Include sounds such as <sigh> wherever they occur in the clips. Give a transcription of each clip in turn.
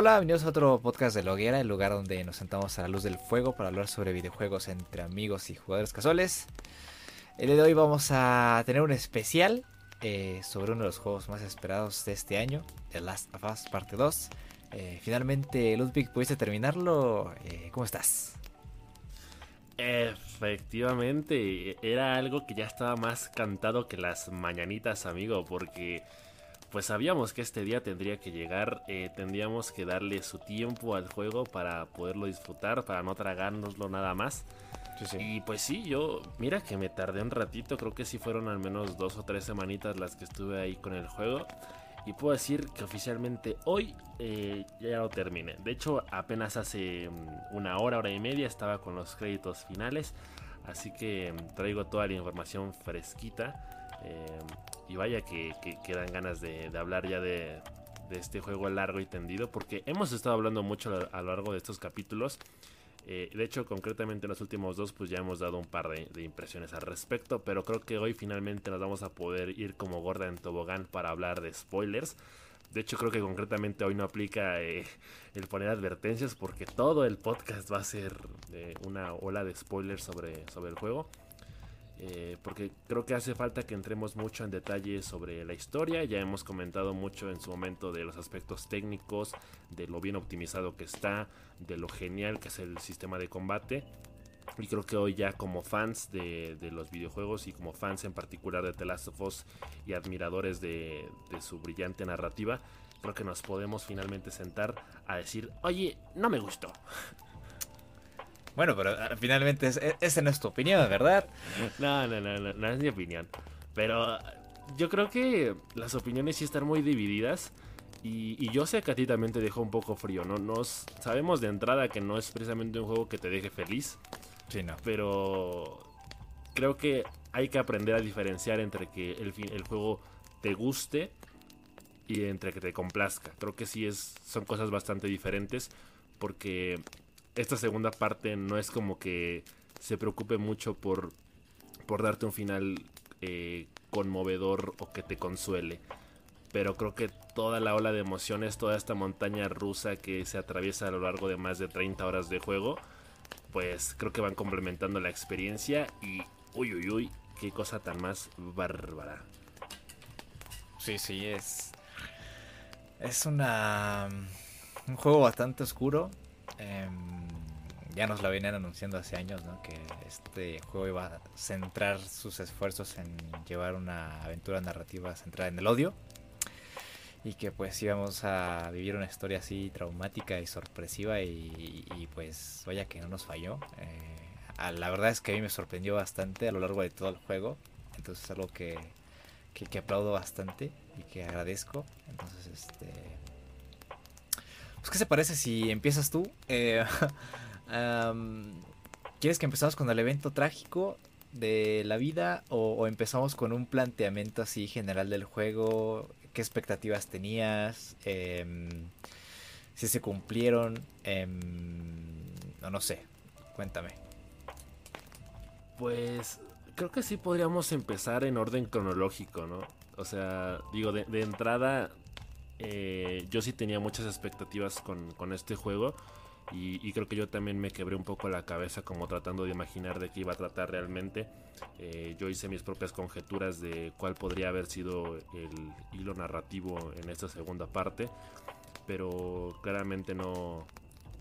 Hola, bienvenidos a otro podcast de Loguera, el lugar donde nos sentamos a la luz del fuego para hablar sobre videojuegos entre amigos y jugadores casuales. El día de hoy vamos a tener un especial eh, sobre uno de los juegos más esperados de este año, The Last of Us Parte 2. Eh, finalmente, Ludwig, ¿pudiste terminarlo? Eh, ¿Cómo estás? Efectivamente, era algo que ya estaba más cantado que las mañanitas, amigo, porque pues sabíamos que este día tendría que llegar, eh, tendríamos que darle su tiempo al juego para poderlo disfrutar, para no tragárnoslo nada más. Y pues sí, yo, mira que me tardé un ratito, creo que sí fueron al menos dos o tres semanitas las que estuve ahí con el juego. Y puedo decir que oficialmente hoy eh, ya lo terminé. De hecho, apenas hace mm, una hora, hora y media estaba con los créditos finales. Así que mm, traigo toda la información fresquita. Eh, y vaya que, que, dan ganas de, hablar ya de, este juego largo y tendido. Porque hemos estado hablando mucho a, lo largo de estos capítulos. Eh, de hecho, concretamente en los últimos dos, pues ya hemos dado un par de, impresiones al respecto. Pero creo que hoy finalmente nos vamos a poder ir como gorda en tobogán para hablar de spoilers. De hecho, creo que concretamente hoy no aplica eh, el poner advertencias porque todo el podcast va a ser eh, una ola de spoilers sobre, sobre el juego. Eh, porque creo que hace falta que entremos mucho en detalle sobre la historia. Ya hemos comentado mucho en su momento de los aspectos técnicos, de lo bien optimizado que está, de lo genial que es el sistema de combate. Y creo que hoy ya como fans de, los videojuegos y como fans en particular de The Last of Us y admiradores de, de su brillante narrativa, creo que nos podemos finalmente sentar a decir, oye, no me gustó. <laughs> Bueno, pero ah, finalmente es, esa no es tu opinión, ¿verdad? No, no, no, no, es mi opinión. Pero yo creo que las opiniones sí están muy divididas. Y, yo sé que a ti también te dejó un poco frío, ¿no? Nos sabemos de entrada que no es precisamente un juego que te deje feliz. Sí, no. Pero creo que hay que aprender a diferenciar entre que el, el juego te guste y entre que te complazca. Creo que sí es, son cosas bastante diferentes porque esta segunda parte no es como que se preocupe mucho por, por darte un final eh, conmovedor o que te consuele. Pero creo que toda la ola de emociones, toda esta montaña rusa que se atraviesa a lo largo de más de 30 horas de juego, pues creo que van complementando la experiencia y uy, uy, uy, qué cosa tan más bárbara. Sí, sí, es. Es una. Un juego bastante oscuro. Em, ya nos lo venían anunciando hace años, ¿no? Que este juego iba a centrar sus esfuerzos en llevar una aventura narrativa centrada en el odio. Y que pues íbamos a vivir una historia así traumática y sorpresiva y, pues vaya que no nos falló. Eh, la verdad es que a mí me sorprendió bastante a lo largo de todo el juego. Entonces es algo que, que, aplaudo bastante y que agradezco. Entonces este... Pues, ¿qué se parece si empiezas tú? Eh, <laughs> ¿Quieres que empezamos con el evento trágico de la vida o, empezamos con un planteamiento así general del juego? ¿Qué expectativas tenías? Em, si se cumplieron. Em, no, no sé. Cuéntame. Pues creo que sí podríamos empezar en orden cronológico, ¿no? O sea, digo, de, entrada, eh, yo sí tenía muchas expectativas con, este juego. Y, creo que yo también me quebré un poco la cabeza como tratando de imaginar de qué iba a tratar realmente. Eh, yo hice mis propias conjeturas de cuál podría haber sido el hilo narrativo en esta segunda parte, pero claramente no,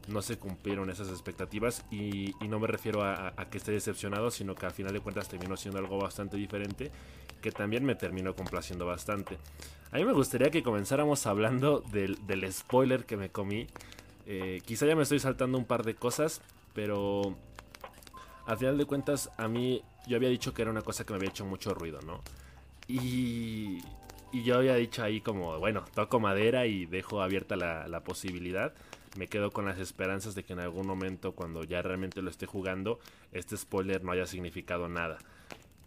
no se cumplieron esas expectativas y, no me refiero a, que esté decepcionado, sino que al final de cuentas terminó siendo algo bastante diferente que también me terminó complaciendo bastante. A mí me gustaría que comenzáramos hablando del, del spoiler que me comí eh, quizá ya me estoy saltando un par de cosas, pero al final de cuentas a mí yo había dicho que era una cosa que me había hecho mucho ruido, ¿no? Y, y yo había dicho ahí como, bueno, toco madera y dejo abierta la, posibilidad. Me quedo con las esperanzas de que en algún momento, cuando ya realmente lo esté jugando, este spoiler no haya significado nada.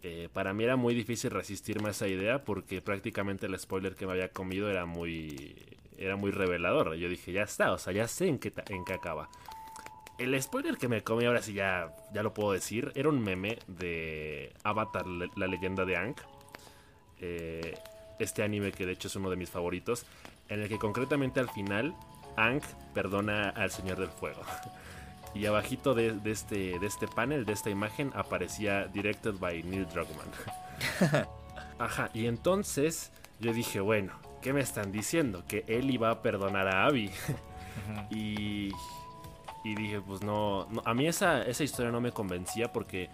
Eh, para mí era muy difícil resistirme a esa idea porque prácticamente el spoiler que me había comido era muy era muy revelador. Yo dije, ya está, o sea, ya sé en qué, en qué acaba. El spoiler que me comí, ahora sí ya, ya lo puedo decir, era un meme de Avatar, la leyenda de Aang. Eh, este anime que de hecho es uno de mis favoritos, en el que concretamente al final Ang perdona al Señor del Fuego. <laughs> Y abajito de, este, de este panel, de esta imagen, aparecía Directed by Neil Druckmann. <laughs> Ajá, y entonces yo dije, bueno, ¿qué me están diciendo? Que él iba a perdonar a Abby. y, y dije, pues no, a mí esa, esa historia no me convencía porque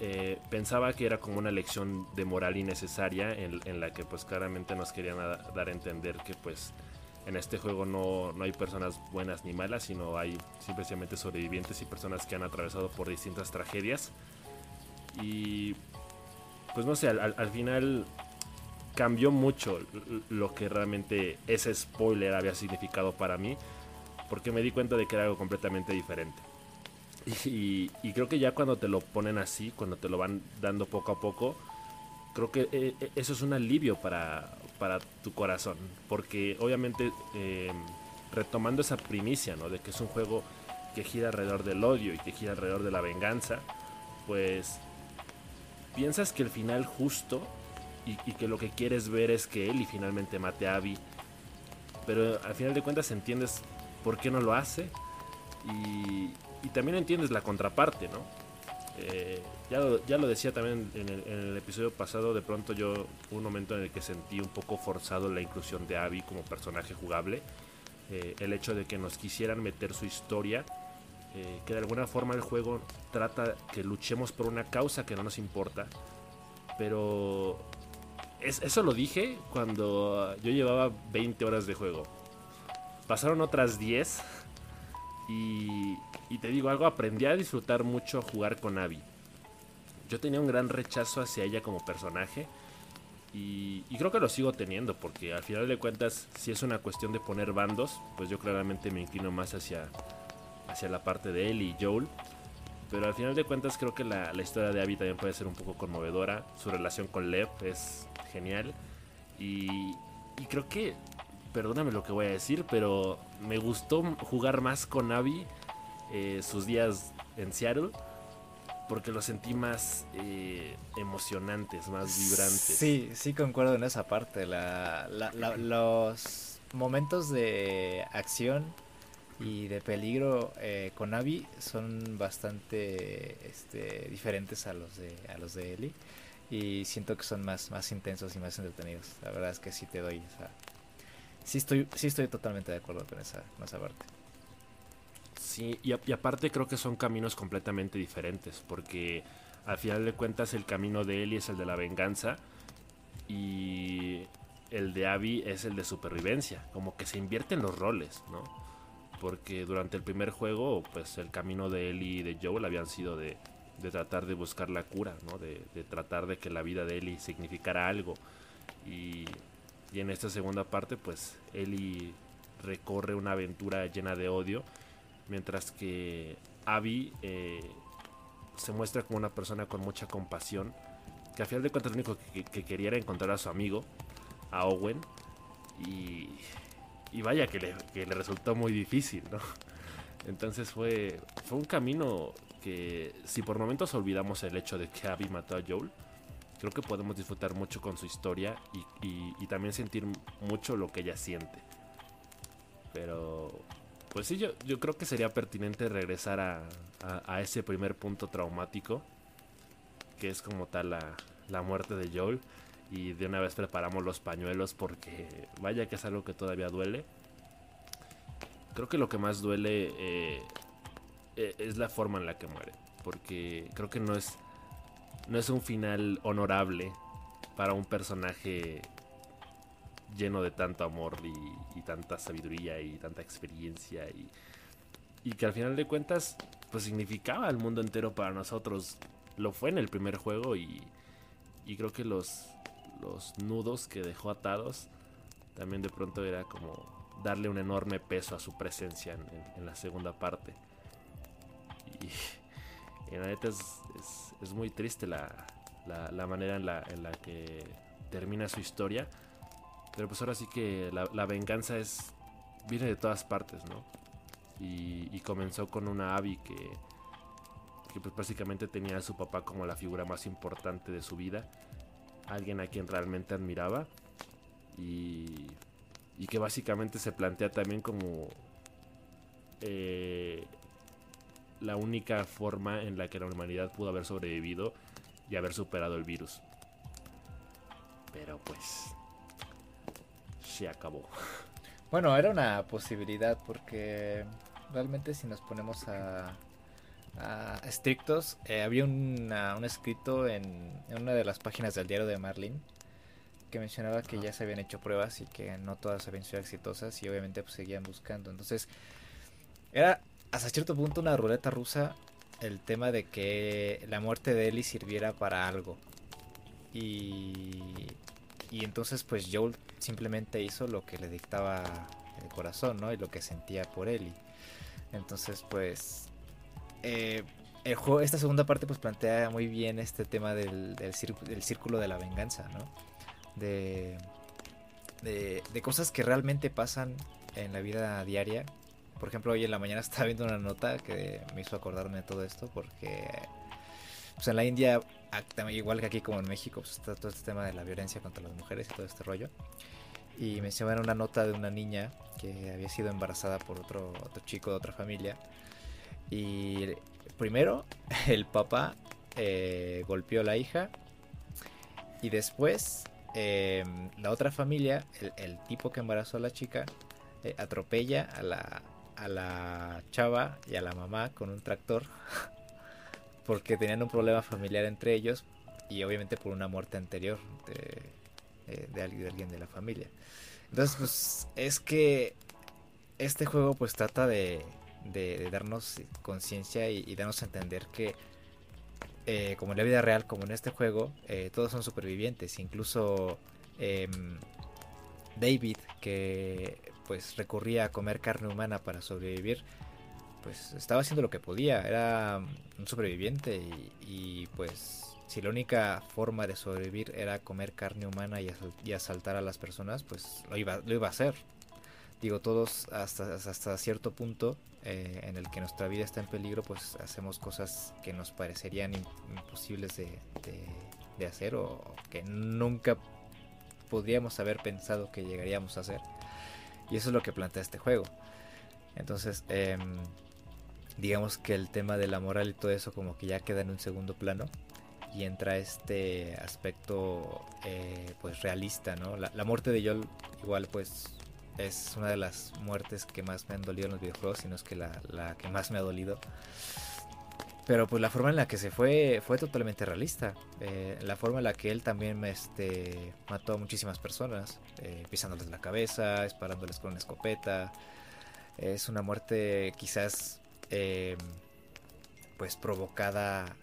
eh, pensaba que era como una lección de moral innecesaria en, en la que pues claramente nos querían dar a entender que pues en este juego no, hay personas buenas ni malas, sino hay simplemente sobrevivientes y personas que han atravesado por distintas tragedias. Y pues no sé, al, final cambió mucho lo que realmente ese spoiler había significado para mí, porque me di cuenta de que era algo completamente diferente. Y, y, creo que ya cuando te lo ponen así, cuando te lo van dando poco a poco, creo que eh, eh, eso es un alivio para, para tu corazón. Porque obviamente em, retomando esa primicia, ¿no? De que es un juego que gira alrededor del odio y que gira alrededor de la venganza, pues piensas que el final justo y, que lo que quieres ver es que Eli finalmente mate a Abby. Pero al final de cuentas entiendes por qué no lo hace y, y también entiendes la contraparte, ¿no? Eh, ya, lo, ya lo decía también en el, episodio pasado, de pronto yo un momento en el que sentí un poco forzado la inclusión de Abby como personaje jugable. Eh, el hecho de que nos quisieran meter su historia, eh, que de alguna forma el juego trata que luchemos por una causa que no nos importa. Pero eso lo dije cuando yo llevaba 20 horas de juego. Pasaron otras 10 y, te digo algo, aprendí a disfrutar mucho jugar con Abby. Yo tenía un gran rechazo hacia ella como personaje. Y, creo que lo sigo teniendo, porque al final de cuentas, si es una cuestión de poner bandos, pues yo claramente me inclino más hacia, hacia la parte de él y Joel. Pero al final de cuentas creo que la, historia de Abby también puede ser un poco conmovedora. Su relación con Lev es genial. Y, y creo que, perdóname lo que voy a decir, pero me gustó jugar más con Abby eh, sus días en Seattle porque los sentí más eh, emocionantes, más vibrantes. Sí, sí concuerdo en esa parte. los momentos de acción y de peligro eh, con Abby son bastante este, diferentes a los de a los de Ellie y siento que son más más intensos y más entretenidos. La verdad es que sí te doy sí estoy sí estoy totalmente de acuerdo con esa, con esa parte. Sí, y, aparte creo que son caminos completamente diferentes, porque al final de cuentas el camino de Ellie es el de la venganza y el de Abby es el de supervivencia, como que se invierten los roles, ¿no? Porque durante el primer juego, pues el camino de Ellie y de Joel habían sido de, tratar de buscar la cura, ¿no? De, tratar de que la vida de Ellie significara algo. Y, y en esta segunda parte, pues Ellie recorre una aventura llena de odio mientras que Abby eh, se muestra como una persona con mucha compasión, que a final de cuentas lo único que, quería era encontrar a su amigo, a Owen, y, vaya que le, resultó muy difícil, ¿no? <laughs> Entonces fue, fue un camino que si por momentos olvidamos el hecho de que Abby mató a Joel, creo que podemos disfrutar mucho con su historia y, y también sentir mucho lo que ella siente. Pero pues sí, yo, yo creo que sería pertinente regresar a, ese primer punto traumático, que es como tal la, muerte de Joel. Y de una vez preparamos los pañuelos porque vaya que es algo que todavía duele. Creo que lo que más duele eh, e, es la forma en la que muere. Porque creo que no es, no es un final honorable para un personaje lleno de tanto amor y, tanta sabiduría y tanta experiencia y, y, que al final de cuentas pues significaba el mundo entero para nosotros. Lo fue en el primer juego y, y creo que los, nudos que dejó atados también de pronto era como darle un enorme peso a su presencia en, la segunda parte. Y, en la neta es, es, muy triste la, manera en en la que termina su historia. Pero pues ahora sí que la, venganza es. viene de todas partes, ¿no? Y, comenzó con una Abby que. que pues básicamente tenía a su papá como la figura más importante de su vida. Alguien a quien realmente admiraba. Y. y que básicamente se plantea también como eh, la única forma en la que la humanidad pudo haber sobrevivido y haber superado el virus. Pero pues se acabó. Bueno, era una posibilidad porque realmente si nos ponemos a, estrictos, eh, había un escrito en, una de las páginas del diario de Marlin que mencionaba que ya se habían hecho pruebas y que no todas habían sido exitosas y obviamente pues seguían buscando. Entonces, era hasta cierto punto una ruleta rusa el tema de que la muerte de Ellie sirviera para algo. Y, y entonces pues Joel simplemente hizo lo que le dictaba el corazón, ¿no? Y lo que sentía por Ellie. Entonces pues... Eh, esta segunda parte pues plantea muy bien este tema del, del, círculo de la venganza, ¿no? De, de, de, cosas que realmente pasan en la vida diaria por ejemplo, hoy en la mañana <laughs> estaba viendo una nota que me hizo acordarme de todo esto porque pues en la India, igual que aquí como en México, pues está todo este tema de la violencia contra las mujeres y todo este rollo. Y me mencionaban una nota de una niña que había sido embarazada por otro, otro chico de otra familia. Y primero <laughs> el papá eh, golpeó a la hija y después em, la otra familia, el, tipo que embarazó a la chica, eh, atropella a la, a la chava y a la mamá con un tractor <laughs> porque tenían un problema familiar entre ellos y obviamente por una muerte anterior de, eh, alguien, de la familia. Entonces, pues es que este juego pues trata de, de, darnos conciencia y, darnos a entender que eh, como en la vida real, como en este juego, eh, todos son supervivientes. Incluso em, David, que pues recurría a comer carne humana para sobrevivir, pues estaba haciendo lo que podía, era un sobreviviente y, pues si la única forma de sobrevivir era comer carne humana y, asaltar a las personas, pues lo iba, lo iba a hacer. Digo, todos hasta, hasta cierto punto eh, en el que nuestra vida está en peligro, pues hacemos cosas que nos parecerían imposibles de, de hacer o que nunca podríamos haber pensado que llegaríamos a hacer. Y eso es lo que plantea este juego. Entonces, em, digamos que el tema de la moral y todo eso como que ya queda en un segundo plano. Y entra este aspecto eh, pues realista, ¿no? La, muerte de Joel igual pues es una de las muertes que más me han dolido en los videojuegos, no es que la, la que más me ha dolido. Pero pues la forma en la que se fue fue totalmente realista. Eh, la forma en la que él también este, mató a muchísimas personas, eh, pisándoles la cabeza, disparándoles con una escopeta. Es una muerte quizás eh, pues provocada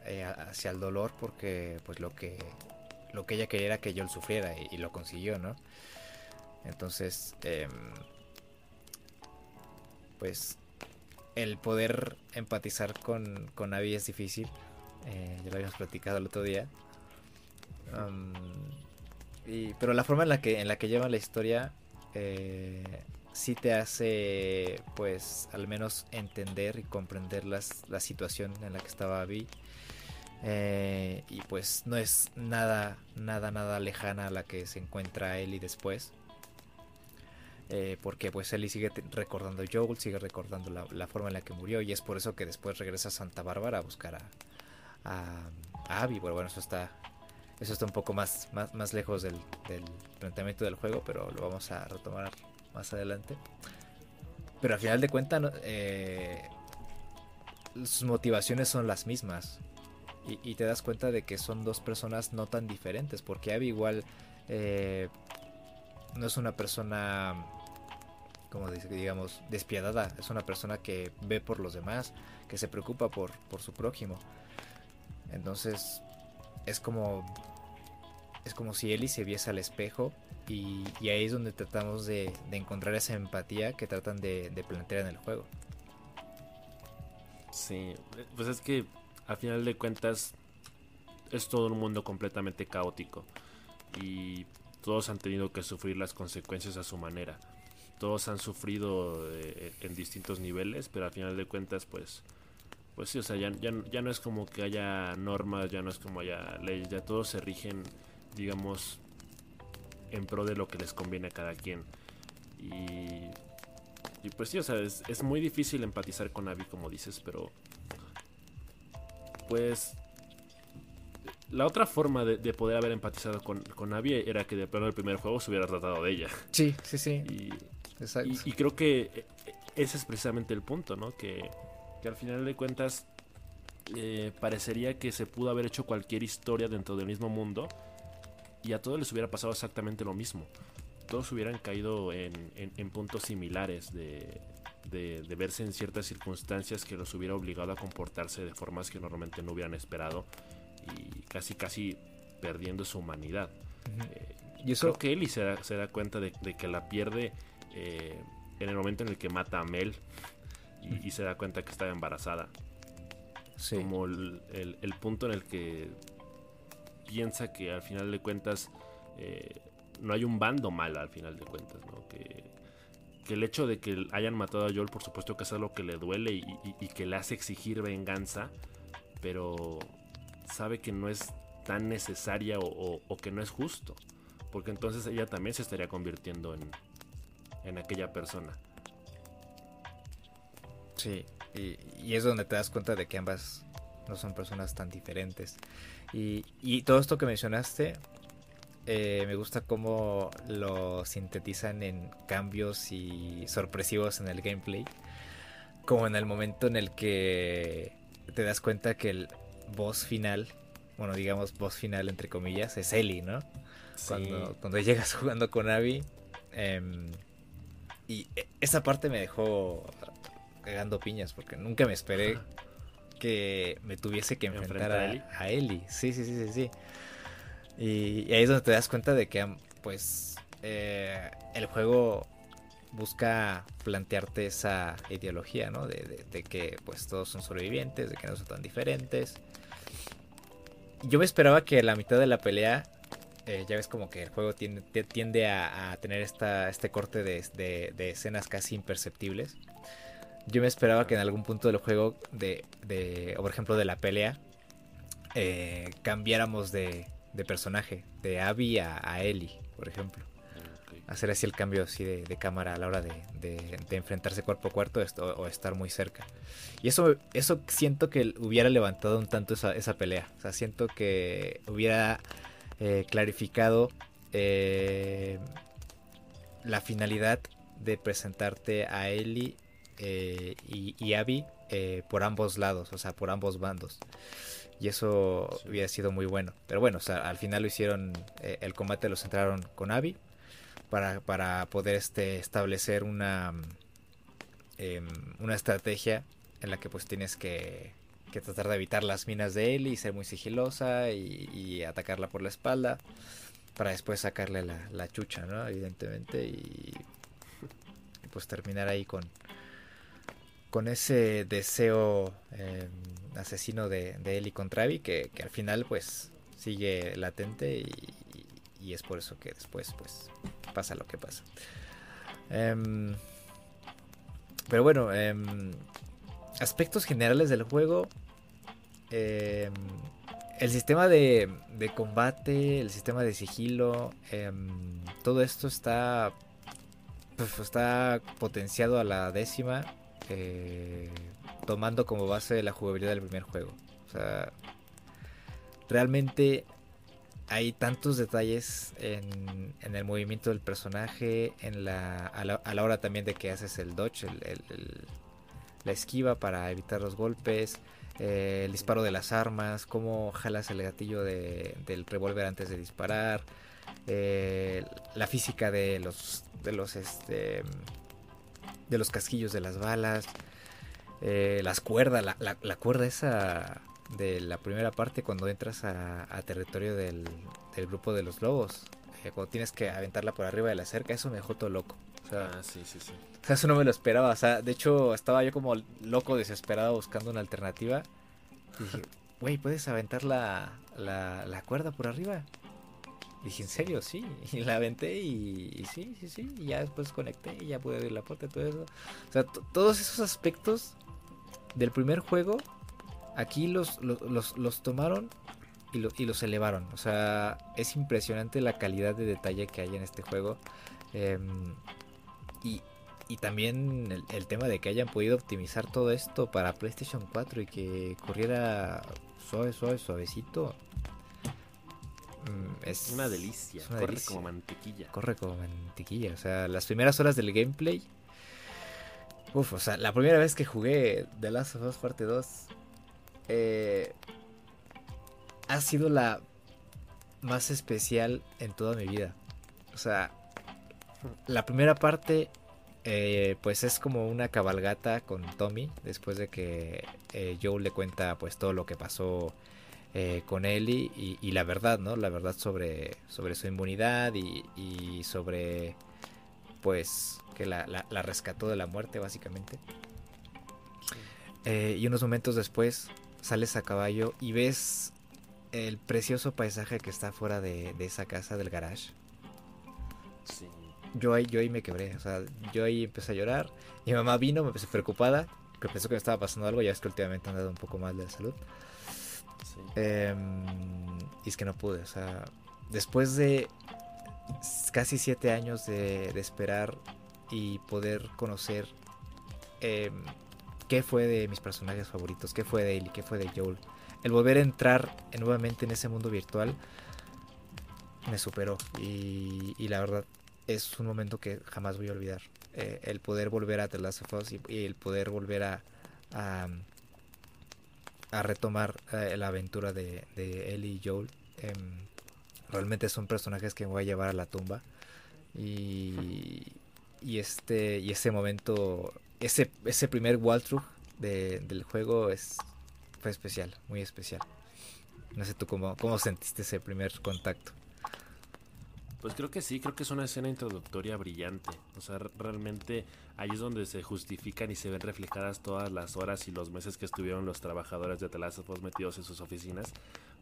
hacia el dolor porque pues lo que lo que ella quería era que yo lo sufriera y, lo consiguió, ¿no? Entonces, em, pues el poder empatizar con, con Abby es difícil. Eh, ya lo habíamos platicado el otro día. y, pero la forma en la que, en la que la historia eh, sí te hace, pues, al menos entender y comprender las, la situación en la que estaba Abby. Eh, y pues no es nada, nada, nada lejana a la que se encuentra Ellie después. Eh, porque pues Ellie sigue recordando a Joel, sigue recordando la, forma en la que murió y es por eso que después regresa a Santa Bárbara a buscar a, a, Abby. Bueno, bueno, eso está, eso está un poco más, más, más lejos del, planteamiento del juego, pero lo vamos a retomar más adelante. Pero al final de cuentas, eh, sus motivaciones son las mismas. Y, te das cuenta de que son dos personas no tan diferentes, porque Abby igual eh, no es una persona como digamos, despiadada. Es una persona que ve por los demás, que se preocupa por, por su prójimo. Entonces, es como. Es como si Ellie se viese al espejo. Y, ahí es donde tratamos de, encontrar esa empatía que tratan de, plantear en el juego. Sí, pues es que al final de cuentas es todo un mundo completamente caótico. Y todos han tenido que sufrir las consecuencias a su manera todos han sufrido eh, en distintos niveles, pero al final de cuentas, pues, pues sí, o sea, ya, ya, no es como que haya normas, ya no es como haya leyes, ya todos se rigen, digamos, en pro de lo que les conviene a cada quien. Y, y pues sí, o sea, es, es muy difícil empatizar con Abby, como dices, pero pues la otra forma de, poder haber empatizado con, con Abby era que de plano el primer juego se hubiera tratado de ella. Sí, sí, sí. Y, y, creo que e, e, ese es precisamente el punto, ¿no? Que, que al final de cuentas eh, parecería que se pudo haber hecho cualquier historia dentro del mismo mundo y a todos les hubiera pasado exactamente lo mismo. Todos hubieran caído en, en, puntos similares de, de, de, verse en ciertas circunstancias que los hubiera obligado a comportarse de formas que normalmente no hubieran esperado y casi casi perdiendo su humanidad. Eh, y eso... Creo que Ellie se da, se da cuenta de, que la pierde eh, en el momento en el que mata a Mel y, se da cuenta que estaba embarazada. Como el, el, punto en el que piensa que al final de cuentas eh, no hay un bando mal al final de cuentas, ¿no? Que, que, el hecho de que hayan matado a Joel, por supuesto que es algo que le duele y, y que le hace exigir venganza, pero sabe que no es tan necesaria o, que no es justo. Porque entonces ella también se estaría convirtiendo en, en aquella persona. Sí, y, es donde te das cuenta de que ambas no son personas tan diferentes. Y, y todo esto que mencionaste, eh, me gusta cómo lo sintetizan en cambios y sorpresivos en el gameplay. Como en el momento en el que te das cuenta que el, voz final, bueno, digamos voz final entre comillas, es Ellie, ¿no? Cuando, cuando <laughs> llegas jugando con Abby. Em, y e, esa parte me dejó cagando piñas porque nunca me esperé que me tuviese que enfrentar a, Ellie? Sí, sí, sí, sí, sí. Y, ahí es donde te das cuenta de que, pues, eh, el juego busca plantearte esa ideología, ¿no? De, de, que, pues, todos son sobrevivientes, de que no son tan diferentes yo me esperaba que la mitad de la pelea, eh, ya ves como que el juego tiende, tiende a, tener esta, este corte de, escenas casi imperceptibles. Yo me esperaba que en algún punto del juego, de, de o por ejemplo de la pelea, eh, cambiáramos de, personaje, de Abby a, a Ellie, por ejemplo hacer así el cambio así de, cámara a la hora de, enfrentarse cuerpo a cuerpo o, estar muy cerca. Y eso, eso siento que hubiera levantado un tanto esa, pelea. O sea, siento que hubiera eh, clarificado eh, la finalidad de presentarte a Ellie eh, y, y, Abby por ambos lados, o sea, por ambos bandos. Y eso hubiera sido muy bueno. Pero bueno, o sea, al final lo hicieron, el combate lo centraron con Abby para, para poder este, establecer una, em, una estrategia en la que pues tienes que, que, tratar de evitar las minas de él y ser muy sigilosa y, atacarla por la espalda para después sacarle la, la chucha, ¿no? Evidentemente y, pues terminar ahí con con ese deseo em, asesino de, de Abby que, al final pues sigue latente y, es por eso que después pues pasa lo que pasa. Em, pero bueno, em, aspectos generales del juego. El sistema de, de, combate, el sistema de sigilo, todo esto está, pues, está potenciado a la décima, eh, tomando como base la jugabilidad del primer juego. O sea, realmente hay tantos detalles en, el movimiento del personaje, en la, a, la, hora también de que haces el dodge, la esquiva para evitar los golpes, eh, el disparo de las armas, cómo jalas el gatillo del revólver antes de disparar, eh, la física de los de los este de los casquillos de las balas, eh, las cuerdas, la, la cuerda esa de la primera parte cuando entras a, territorio del, grupo de los lobos. Eh, cuando tienes que aventarla por arriba de la cerca, eso me dejó todo loco. O sea, ah, sí, sí, sí. O sea, eso no me lo esperaba. O sea, de hecho, estaba yo como loco, desesperado, buscando una alternativa. Y dije, güey, ¿puedes aventar la, la, cuerda por arriba? Dije, ¿en serio? Sí. <laughs> Y la aventé y, sí, sí, sí. Y ya después conecté y ya pude abrir la puerta y todo eso. O sea, todos esos aspectos del primer juego Aquí los, los, tomaron y, y, los elevaron. O sea, es impresionante la calidad de detalle que hay en este juego. Em, Y, y también el, el, tema de que hayan podido optimizar todo esto para PlayStation 4 y que corriera suave, suave, suavecito. Mm, es una delicia. corre como mantequilla. Corre como mantequilla. O sea, las primeras horas del gameplay. Uf, o sea, la primera vez que jugué The Last of Us Parte 2 eh, ha sido la más especial en toda mi vida. O sea, la primera parte eh, pues es como una cabalgata con Tommy después de que eh, Joe le cuenta pues todo lo que pasó eh, con Ellie y, la verdad, ¿no? La verdad sobre, sobre su inmunidad y, sobre pues que la, la, rescató de la muerte básicamente. y unos momentos después sales a caballo y ves el precioso paisaje que está fuera de, de esa casa del garage. Sí yo ahí, yo ahí me quebré, o sea, yo ahí empecé a llorar. Mi mamá vino, me empecé preocupada, que pensó que me estaba pasando algo, ya es que últimamente han dado un poco mal de salud. Em, y es que no pude, o sea, después de casi siete años de, esperar y poder conocer em, qué fue de mis personajes favoritos, qué fue de Ellie, qué fue de Joel, el volver a entrar nuevamente en ese mundo virtual me superó y, la verdad es un momento que jamás voy a olvidar. Eh, el poder volver a The Last of Us y, el poder volver a, retomar eh, la aventura de, de, Ellie y Joel. Em, realmente son personajes que me voy a llevar a la tumba. Y, y este y ese momento, ese, ese primer walkthrough de, del juego es, fue especial, muy especial. No sé tú cómo, cómo sentiste ese primer contacto. Pues creo que sí, creo que es una escena introductoria brillante. O sea, realmente ahí es donde se justifican y se ven reflejadas todas las horas y los meses que estuvieron los trabajadores de Last metidos en sus oficinas,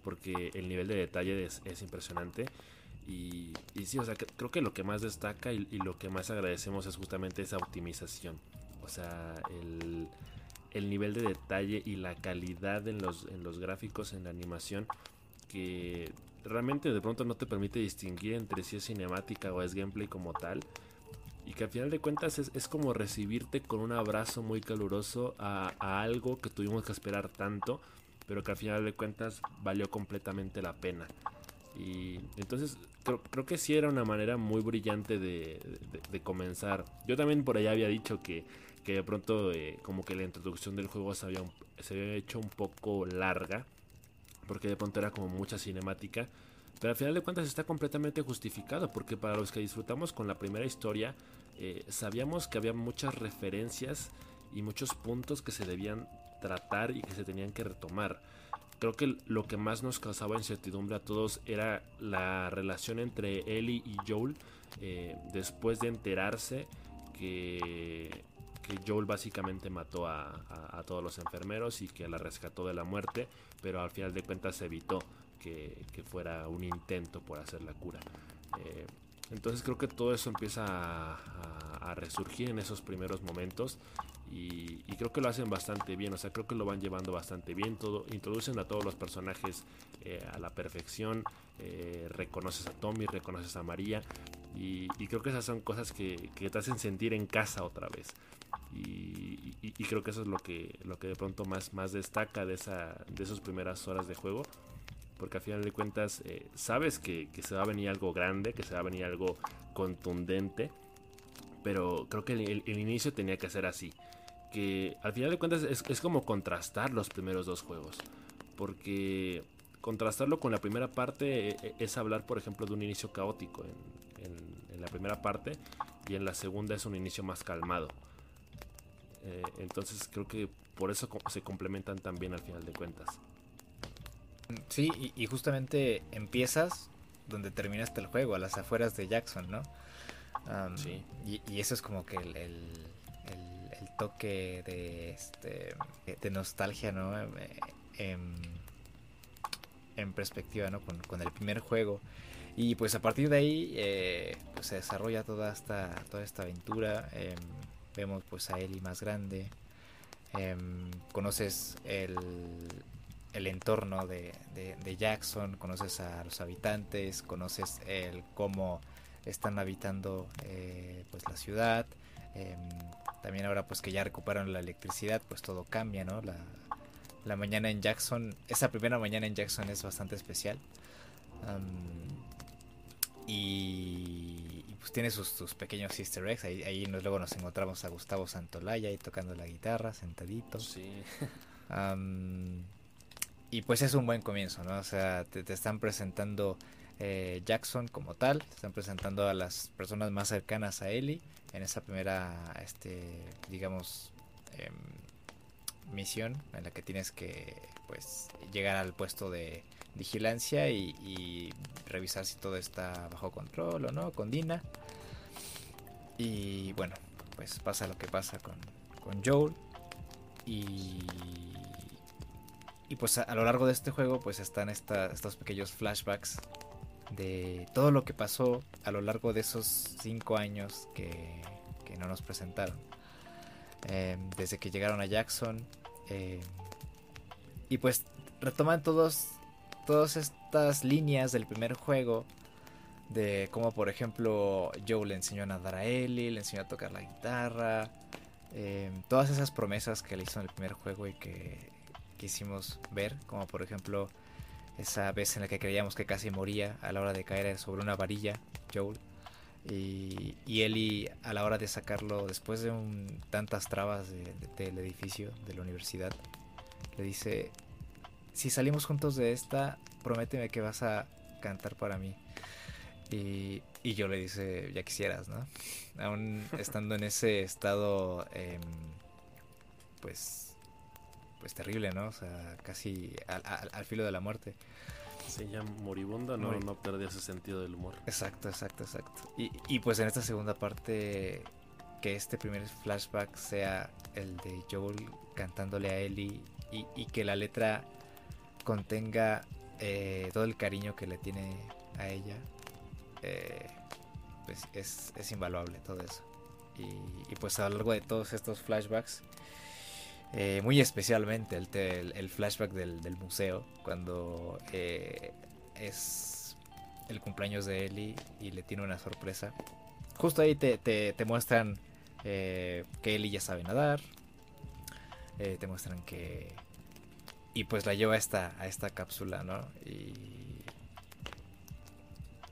porque el nivel de detalle es, impresionante. Y, y, sí, o sea, creo que lo que más destaca y, lo que más agradecemos es justamente esa optimización. O sea, el, el nivel de detalle y la calidad en los, en los gráficos, en la animación, que realmente de pronto no te permite distinguir entre si es cinemática o es gameplay como tal. Y que al final de cuentas es, como recibirte con un abrazo muy caluroso a, algo que tuvimos que esperar tanto, pero que al final de cuentas valió completamente la pena. Y entonces creo, que sí era una manera muy brillante de, comenzar. Yo también por allá había dicho que, que de pronto eh, como que la introducción del juego se había, se había hecho un poco larga porque de pronto era como mucha cinemática. Pero al final de cuentas está completamente justificado, porque para los que disfrutamos con la primera historia, eh, sabíamos que había muchas referencias y muchos puntos que se debían tratar y que se tenían que retomar. Creo que lo que más nos causaba incertidumbre a todos era la relación entre Ellie y Joel eh, después de enterarse que que Joel básicamente mató a, todos los enfermeros y que la rescató de la muerte, pero al final de cuentas evitó que, fuera un intento por hacer la cura. Eh, entonces creo que todo eso empieza a, resurgir en esos primeros momentos y, creo que lo hacen bastante bien, o sea, creo que lo van llevando bastante bien, todo, introducen a todos los personajes eh, a la perfección, eh, reconoces a Tommy, reconoces a María y, creo que esas son cosas que, que, te hacen sentir en casa otra vez. Y, creo que eso es lo que, lo que de pronto más, más destaca de, esa, de esas primeras horas de juego. Porque al final de cuentas eh, sabes que, se va a venir algo grande, que se va a venir algo contundente. Pero creo que el, inicio tenía que ser así. Que al final de cuentas es, como contrastar los primeros dos juegos. Porque contrastarlo con la primera parte eh, es hablar, por ejemplo, de un inicio caótico en, en la primera parte. Y en la segunda es un inicio más calmado. Eh, entonces creo que por eso se complementan también al final de cuentas. Sí, y, justamente empiezas donde terminaste el juego, a las afueras de Jackson, ¿no? sí. Y, eso es como que el, el, toque de, este, de nostalgia, ¿no? En, en perspectiva, ¿no? Con, con, el primer juego. Y pues a partir de ahí eh, pues se desarrolla toda esta, toda esta aventura. Em, vemos pues a Ellie más grande, em, conoces el, el entorno de, de, Jackson, conoces a los habitantes, conoces el cómo están habitando eh, pues la ciudad. Em, también ahora pues que ya recuperaron la electricidad, pues todo cambia, ¿no? La, la mañana en Jackson, esa primera mañana en Jackson es bastante especial. y, pues tiene sus, pequeños easter eggs. Ahí, ahí luego nos encontramos a Gustavo Santolaya ahí tocando la guitarra, sentadito. Sí. <laughs> y pues es un buen comienzo, ¿no? O sea, te, están presentando eh, Jackson como tal, te están presentando a las personas más cercanas a Ellie en esa primera, este, digamos, em, misión en la que tienes que pues llegar al puesto de vigilancia y, revisar si todo está bajo control o no con Dina y bueno pues pasa lo que pasa con, con Joel y y pues a, lo largo de este juego pues están estos pequeños flashbacks de todo lo que pasó a lo largo de esos cinco años que, que no nos presentaron Em, desde que llegaron a Jackson. Em, y pues retoman todos, todas estas líneas del primer juego. De cómo, por ejemplo, Joe le enseñó a nadar a Ellie, le enseñó a tocar la guitarra. Em, todas esas promesas que le hizo en el primer juego y que quisimos ver. Como por ejemplo, esa vez en la que creíamos que casi moría a la hora de caer sobre una varilla, Joel. Y, y Eli a la hora de sacarlo, después de un, tantas trabas del edificio, de la universidad, le dice, si salimos juntos de esta, prométeme que vas a cantar para mí. Y, y yo le dice, ya quisieras, ¿no? Aún <laughs> estando en ese estado, em, pues, pues terrible, ¿no? O sea, casi al filo de la muerte. Sí, ya moribunda no, no perdía ese sentido del humor. Exacto, exacto, exacto. Y, y pues en esta segunda parte, que este primer flashback sea el de Joel cantándole a Ellie y, y que la letra contenga eh, todo el cariño que le tiene a ella, eh, pues es, es, invaluable todo eso. Y, pues a lo largo de todos estos flashbacks, eh, muy especialmente el, el, flashback del, del, museo, cuando es el cumpleaños de Ellie y le tiene una sorpresa. Justo ahí te, te, te muestran que Ellie ya sabe nadar. te muestran que... Y pues la lleva a esta, a esta cápsula, ¿no? Y,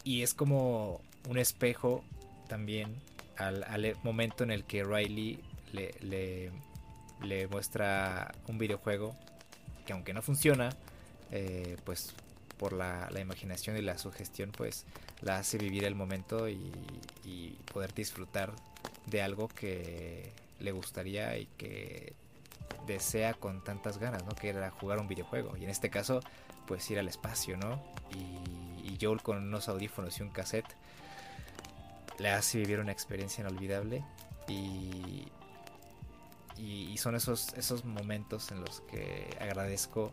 y es como un espejo también al, al momento en el que Riley le, le le muestra un videojuego que aunque no funciona, eh, pues por la, imaginación y la sugestión, pues la hace vivir el momento y, poder disfrutar de algo que le gustaría y que desea con tantas ganas, ¿no? Que era jugar un videojuego. Y en este caso, pues ir al espacio, ¿no? Y, y Joel con unos audífonos y un cassette le hace vivir una experiencia inolvidable. Y, y, son esos, esos momentos en los que agradezco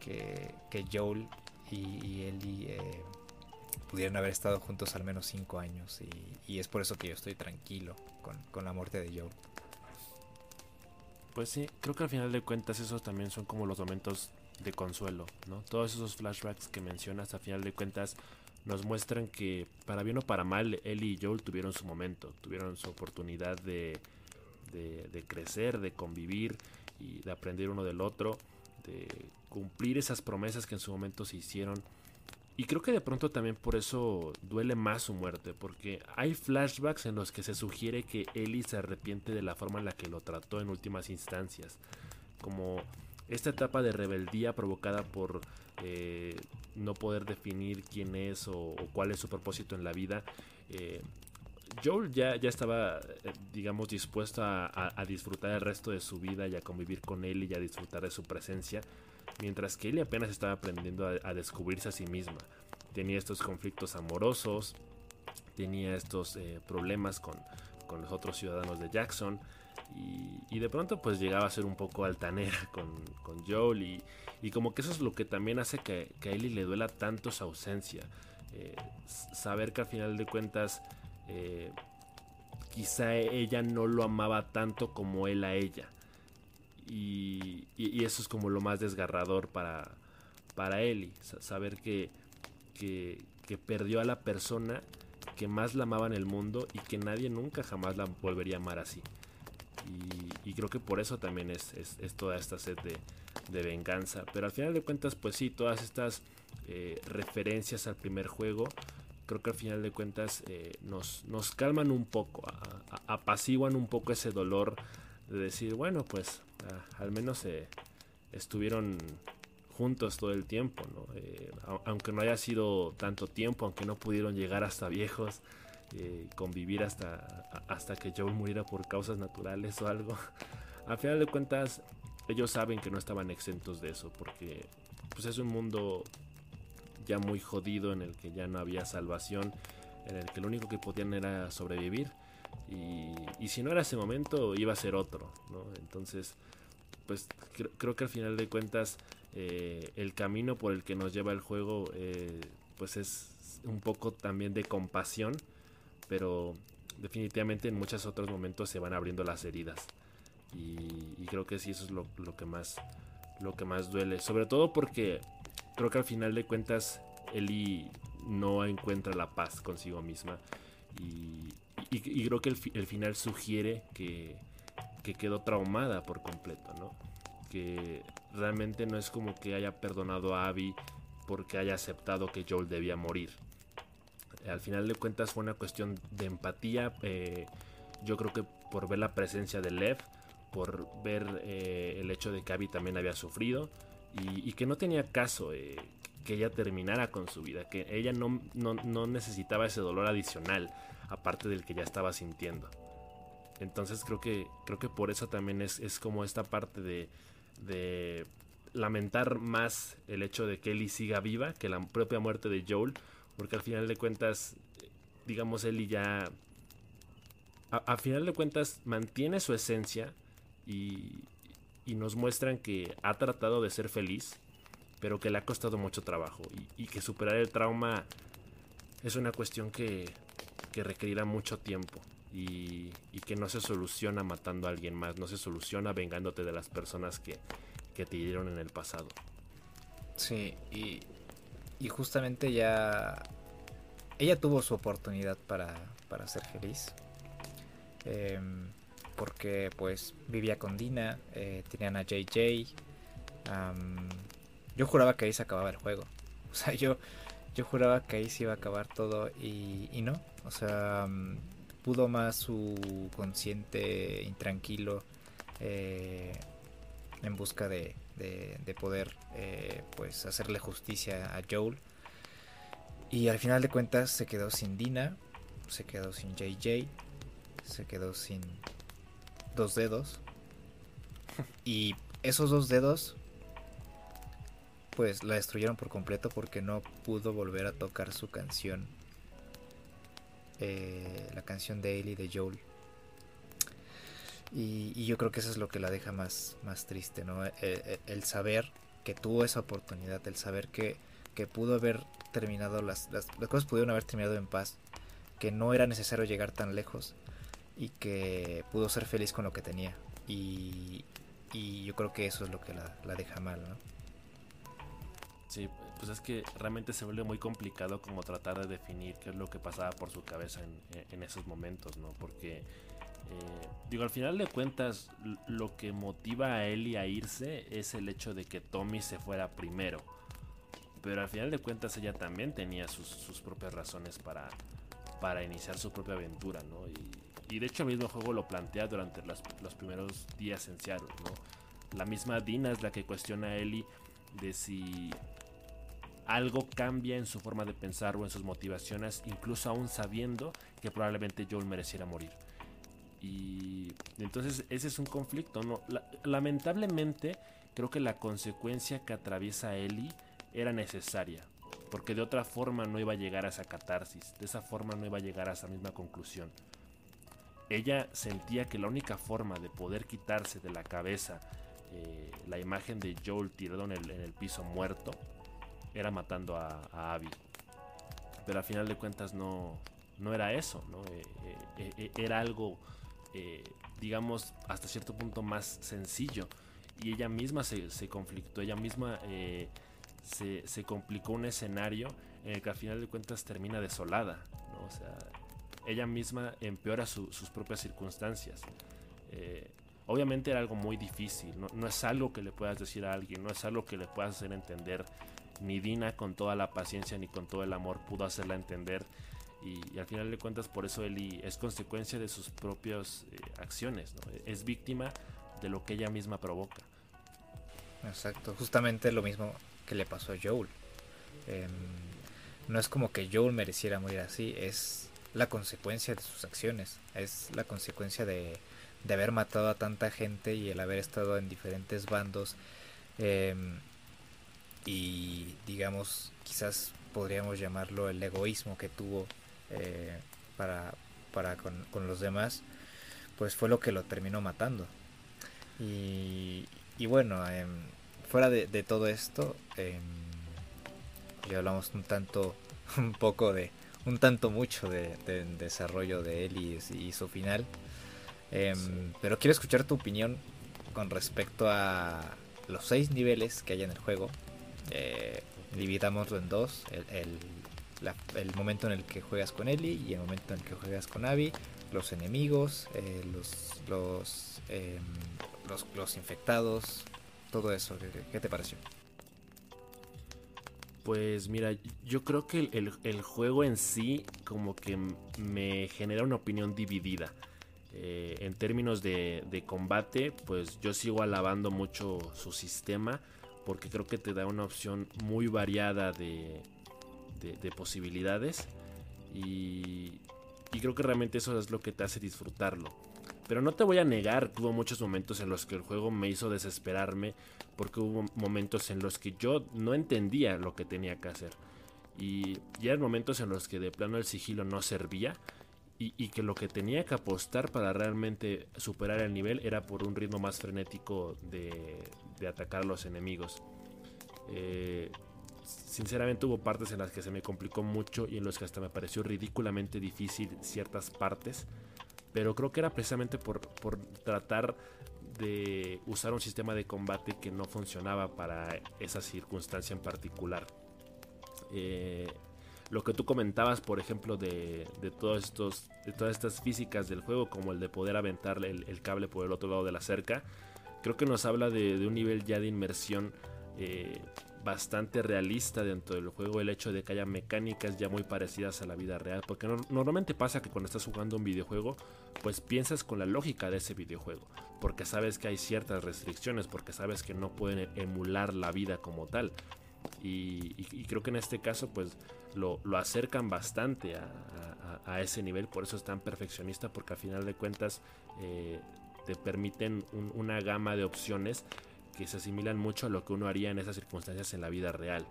que, que Joel y, Ellie eh, pudieran haber estado juntos al menos cinco años. Y, es por eso que yo estoy tranquilo con, la muerte de Joel. Pues sí, creo que al final de cuentas esos también son como los momentos de consuelo, ¿no? Todos esos flashbacks que mencionas, al final de cuentas nos muestran que para bien o para mal, Ellie y Joel tuvieron su momento, tuvieron su oportunidad de de, crecer, de convivir y de aprender uno del otro, de cumplir esas promesas que en su momento se hicieron. Y creo que de pronto también por eso duele más su muerte, porque hay flashbacks en los que se sugiere que Ellie se arrepiente de la forma en la que lo trató en últimas instancias, como esta etapa de rebeldía provocada por eh, no poder definir quién es o, cuál es su propósito en la vida, eh, Joel ya, ya estaba, eh, digamos, dispuesto a, disfrutar el resto de su vida y a convivir con él y a disfrutar de su presencia, mientras que Ellie apenas estaba aprendiendo a, descubrirse a sí misma. Tenía estos conflictos amorosos, tenía estos eh, problemas con, los otros ciudadanos de Jackson. Y, de pronto pues llegaba a ser un poco altanera <laughs> con, con Joel y, como que eso es lo que también hace que, a Ellie le duela tanto su ausencia. Eh, saber que al final de cuentas eh, quizá ella no lo amaba tanto como él a ella. Y, eso es como lo más desgarrador para, para Ellie, saber que, que, perdió a la persona que más la amaba en el mundo y que nadie nunca jamás la volvería a amar así. Y, creo que por eso también es, toda esta sed de, venganza. Pero al final de cuentas, pues sí, todas estas eh, referencias al primer juego, creo que al final de cuentas eh, nos, nos, calman un poco, apaciguan un poco ese dolor de decir, bueno, pues al menos eh, estuvieron juntos todo el tiempo, ¿no? aunque no haya sido tanto tiempo, aunque no pudieron llegar hasta viejos, eh, convivir hasta, hasta que Joel muriera por causas naturales o algo. <laughs> Al final de cuentas, ellos saben que no estaban exentos de eso, porque pues es un mundo ya muy jodido en el que ya no había salvación, en el que lo único que podían era sobrevivir. Y, si no era ese momento, iba a ser otro, Entonces, pues creo que al final de cuentas, eh, el camino por el que nos lleva el juego, eh, pues es un poco también de compasión pero definitivamente en muchos otros momentos se van abriendo las heridas. Y, creo que sí, eso es lo, que más, lo que más duele. Sobre todo porque creo que al final de cuentas Eli no encuentra la paz consigo misma. Y, creo que el, final sugiere que, que, quedó traumada por completo, ¿no? Que realmente no es como que haya perdonado a Abby porque haya aceptado que Joel debía morir al final de cuentas fue una cuestión de empatía. Eh, yo creo que por ver la presencia de Lev, por ver eh, el hecho de que Abby también había sufrido y, que no tenía caso eh, que ella terminara con su vida, que ella no, no, necesitaba ese dolor adicional, aparte del que ya estaba sintiendo. Entonces creo que, creo que por eso también es, es como esta parte de, de lamentar más el hecho de que Ellie siga viva que la propia muerte de Joel, porque al final de cuentas, digamos, Eli ya... A, final de cuentas mantiene su esencia y, y nos muestran que ha tratado de ser feliz, pero que le ha costado mucho trabajo y, que superar el trauma es una cuestión que, que requerirá mucho tiempo y, que no se soluciona matando a alguien más, no se soluciona vengándote de las personas que, que te dieron en el pasado. Sí, y y justamente ya ella tuvo su oportunidad para, para ser feliz. Em, porque pues vivía con Dina, eh, tenían a JJ. yo juraba que ahí se acababa el juego. <laughs> O sea, yo, yo juraba que ahí se iba a acabar todo y, y no. O sea, pudo más su consciente intranquilo eh, en busca de, de, poder eh, pues hacerle justicia a Joel. Y al final de cuentas se quedó sin Dina, se quedó sin JJ, se quedó sin dos dedos. <laughs> Y esos dos dedos pues la destruyeron por completo porque no pudo volver a tocar su canción. Eh, la canción de Ellie de Joel. Y, yo creo que eso es lo que la deja más, más triste, ¿no? E, e, el, saber que tuvo esa oportunidad, el saber que, que pudo haber terminado, las, las, cosas pudieron haber terminado en paz, que no era necesario llegar tan lejos y que pudo ser feliz con lo que tenía. Y, y yo creo que eso es lo que la, la deja mal, ¿no? Sí, pues es que realmente se vuelve muy complicado como tratar de definir qué es lo que pasaba por su cabeza en, esos momentos, ¿no? Porque eh, digo, al final de cuentas, lo que motiva a Ellie a irse es el hecho de que Tommy se fuera primero. Pero al final de cuentas ella también tenía sus, propias razones para, para iniciar su propia aventura, ¿no? Y, de hecho el mismo juego lo plantea durante los, primeros días en Seattle, ¿no? La misma Dina es la que cuestiona a Ellie de si algo cambia en su forma de pensar o en sus motivaciones, incluso aún sabiendo que probablemente Joel mereciera morir. Y entonces ese es un conflicto. lamentablemente creo que la consecuencia que atraviesa Ellie era necesaria. Porque de otra forma no iba a llegar a esa catarsis. De esa forma no iba a llegar a esa misma conclusión. Ella sentía que la única forma de poder quitarse de la cabeza eh, la imagen de Joel tirado en el, piso muerto era matando a, Abby. Pero al final de cuentas no, no era eso, ¿no? Eh, eh, era algo eh, digamos, hasta cierto punto más sencillo. Y ella misma se, conflictó, ella misma eh, se, complicó un escenario en el que al final de cuentas termina desolada. O sea, ella misma empeora sus propias circunstancias. Eh, obviamente era algo muy difícil, no, es algo que le puedas decir a alguien, no es algo que le puedas hacer entender. Ni Dina con toda la paciencia ni con todo el amor pudo hacerla entender. Y, al final de cuentas por eso Eli es consecuencia de sus propias eh, acciones, es víctima de lo que ella misma provoca. Exacto, justamente lo mismo que le pasó a Joel. Em, no es como que Joel mereciera morir así, es la consecuencia de sus acciones, es la consecuencia de, de haber matado a tanta gente y el haber estado en diferentes bandos. Em, y digamos, quizás podríamos llamarlo el egoísmo que tuvo eh, para, para con, con, los demás, pues fue lo que lo terminó matando. Y, y bueno, em, fuera de, de, todo esto, eh, ya hablamos un tanto, <laughs> un poco de, un tanto mucho de, desarrollo de él y, su final. Em, pero quiero escuchar tu opinión con respecto a los seis niveles que hay en el juego. Eh, en dos. El, el, momento en el que juegas con Ellie y el momento en el que juegas con Abby. Los enemigos, eh, los, los, em, los, los, infectados, todo eso. qué te pareció? Pues mira, yo creo que el, juego en sí como que me genera una opinión dividida. Eh, en términos de, combate, pues yo sigo alabando mucho su sistema porque creo que te da una opción muy variada de, posibilidades y, y, creo que realmente eso es lo que te hace disfrutarlo. Pero no te voy a negar que hubo muchos momentos en los que el juego me hizo desesperarme porque hubo momentos en los que yo no entendía lo que tenía que hacer. Y, ya eran momentos en los que de plano el sigilo no servía y, que lo que tenía que apostar para realmente superar el nivel era por un ritmo más frenético de, atacar a los enemigos. Eh, sinceramente hubo partes en las que se me complicó mucho y en las que hasta me pareció ridículamente difícil ciertas partes. Pero creo que era precisamente por, por tratar de usar un sistema de combate que no funcionaba para esa circunstancia en particular. Eh, lo que tú comentabas, por ejemplo, de, todos estos, de todas estas físicas del juego, como el de poder aventar el, cable por el otro lado de la cerca, creo que nos habla de, un nivel ya de inmersión eh, bastante realista dentro del juego el hecho de que haya mecánicas ya muy parecidas a la vida real. Porque normalmente pasa que cuando estás jugando un videojuego, pues piensas con la lógica de ese videojuego. Porque sabes que hay ciertas restricciones, porque sabes que no pueden emular la vida como tal. Y, creo que en este caso, pues lo, acercan bastante a, ese nivel. Por eso es tan perfeccionista, porque al final de cuentas eh, te permiten una gama de opciones que se asimilan mucho a lo que uno haría en esas circunstancias en la vida real.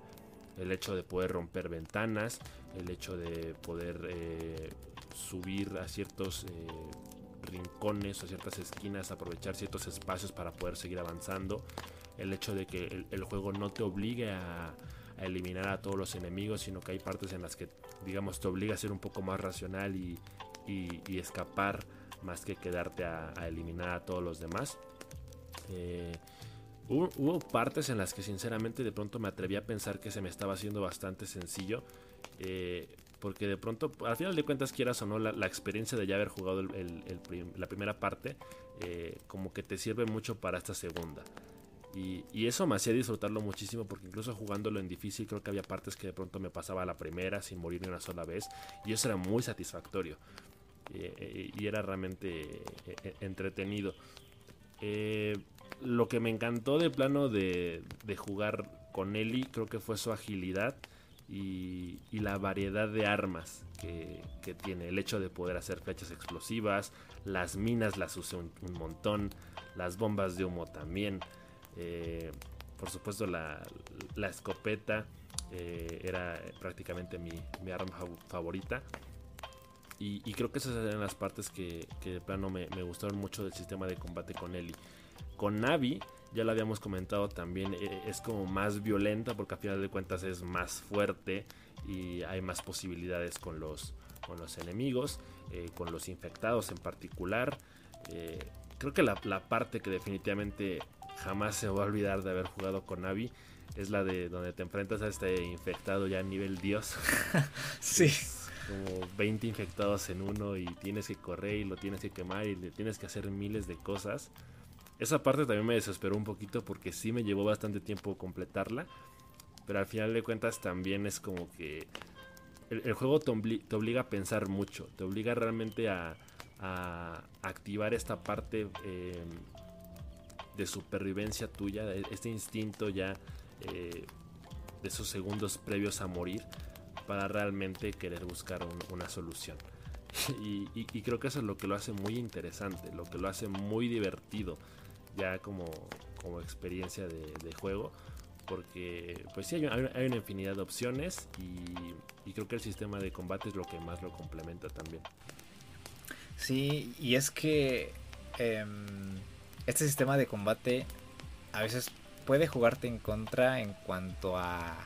El hecho de poder romper ventanas, el hecho de poder eh, subir a ciertos eh, rincones o ciertas esquinas, aprovechar ciertos espacios para poder seguir avanzando. El hecho de que el, juego no te obligue a, eliminar a todos los enemigos, sino que hay partes en las que, digamos, te obliga a ser un poco más racional y, escapar más que quedarte a, eliminar a todos los demás. Eh, Hubo, partes en las que sinceramente de pronto me atreví a pensar que se me estaba haciendo bastante sencillo. Eh, porque de pronto, al final de cuentas, quieras o no, la, experiencia de ya haber jugado la primera parte, eh, como que te sirve mucho para esta segunda. Y, eso me hacía disfrutarlo muchísimo porque incluso jugándolo en difícil creo que había partes que de pronto me pasaba la primera sin morir ni una sola vez y eso era muy satisfactorio eh, y era realmente entretenido. Eh, lo que me encantó de plano de, jugar con Eli creo que fue su agilidad y, la variedad de armas que, tiene. El hecho de poder hacer flechas explosivas, las minas las usé un, montón, las bombas de humo también. Eh, por supuesto la, escopeta eh, era prácticamente mi, arma favorita. Y, creo que esas eran las partes que, de plano me, gustaron mucho del sistema de combate con Eli. Con Navi, ya lo habíamos comentado también, eh, es como más violenta porque a final de cuentas es más fuerte y hay más posibilidades con los, con los enemigos, eh, con los infectados en particular. Creo que la, parte que definitivamente jamás se va a olvidar de haber jugado con Navi es la de donde te enfrentas a este infectado ya a nivel dios. <laughs> sí. como 20 infectados en uno y tienes que correr y lo tienes que quemar y le tienes que hacer miles de cosas. Esa parte también me desesperó un poquito porque sí me llevó bastante tiempo completarla. Pero al final de cuentas también es como que el, juego te, obliga a pensar mucho, te obliga realmente a, activar esta parte em, de supervivencia tuya, este instinto ya eh, de esos segundos previos a morir para realmente querer buscar una solución. <laughs> Y, creo que eso es lo que lo hace muy interesante, lo que lo hace muy divertido, ya como, como experiencia de, juego, porque pues sí hay, hay, una infinidad de opciones y, creo que el sistema de combate es lo que más lo complementa también. Sí, y es que em, este sistema de combate a veces puede jugarte en contra en cuanto a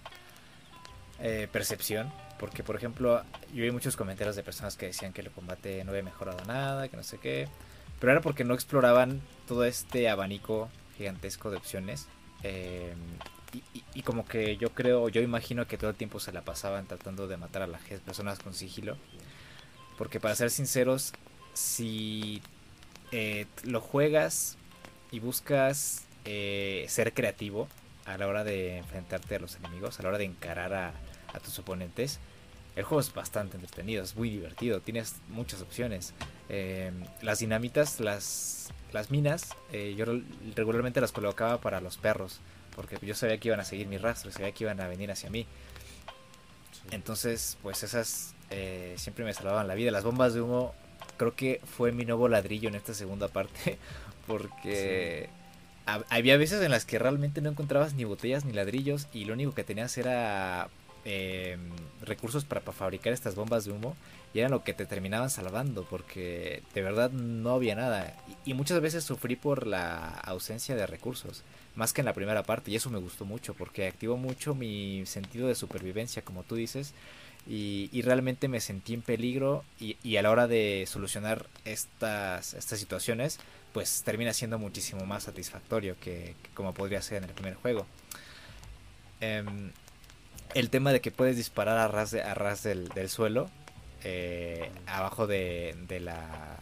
eh, percepción. Porque, por ejemplo, yo vi muchos comentarios de personas que decían que el combate no había mejorado nada, que no sé qué. Pero era porque no exploraban todo este abanico gigantesco de opciones. Em, y, como que yo creo, yo imagino que todo el tiempo se la pasaban tratando de matar a las personas con sigilo. Porque para ser sinceros, si eh, lo juegas y buscas eh, ser creativo a la hora de enfrentarte a los enemigos, a la hora de encarar a, tus oponentes, el juego es bastante entretenido, es muy divertido, tienes muchas opciones. Eh, las dinamitas, las, las minas, eh, yo regularmente las colocaba para los perros, porque yo sabía que iban a seguir mi rastro, sabía que iban a venir hacia mí. Entonces, pues esas siempre me salvaban la vida. Las bombas de humo creo que fue mi nuevo ladrillo en esta segunda <laughs> parte, porque había veces en las que realmente no encontrabas ni botellas ni ladrillos y lo único que tenías era em, recursos para, fabricar estas bombas de humo y eran lo que te terminaban salvando porque de verdad no había nada. Y, muchas veces sufrí por la ausencia de recursos más que en la primera parte y eso me gustó mucho porque activó mucho mi sentido de supervivencia como tú dices y, realmente me sentí en peligro y, y, a la hora de solucionar estas, estas situaciones pues termina siendo muchísimo más satisfactorio que, como podría ser en el primer juego. Em, el tema de que puedes disparar a ras, de, del, suelo, eh, abajo de, la,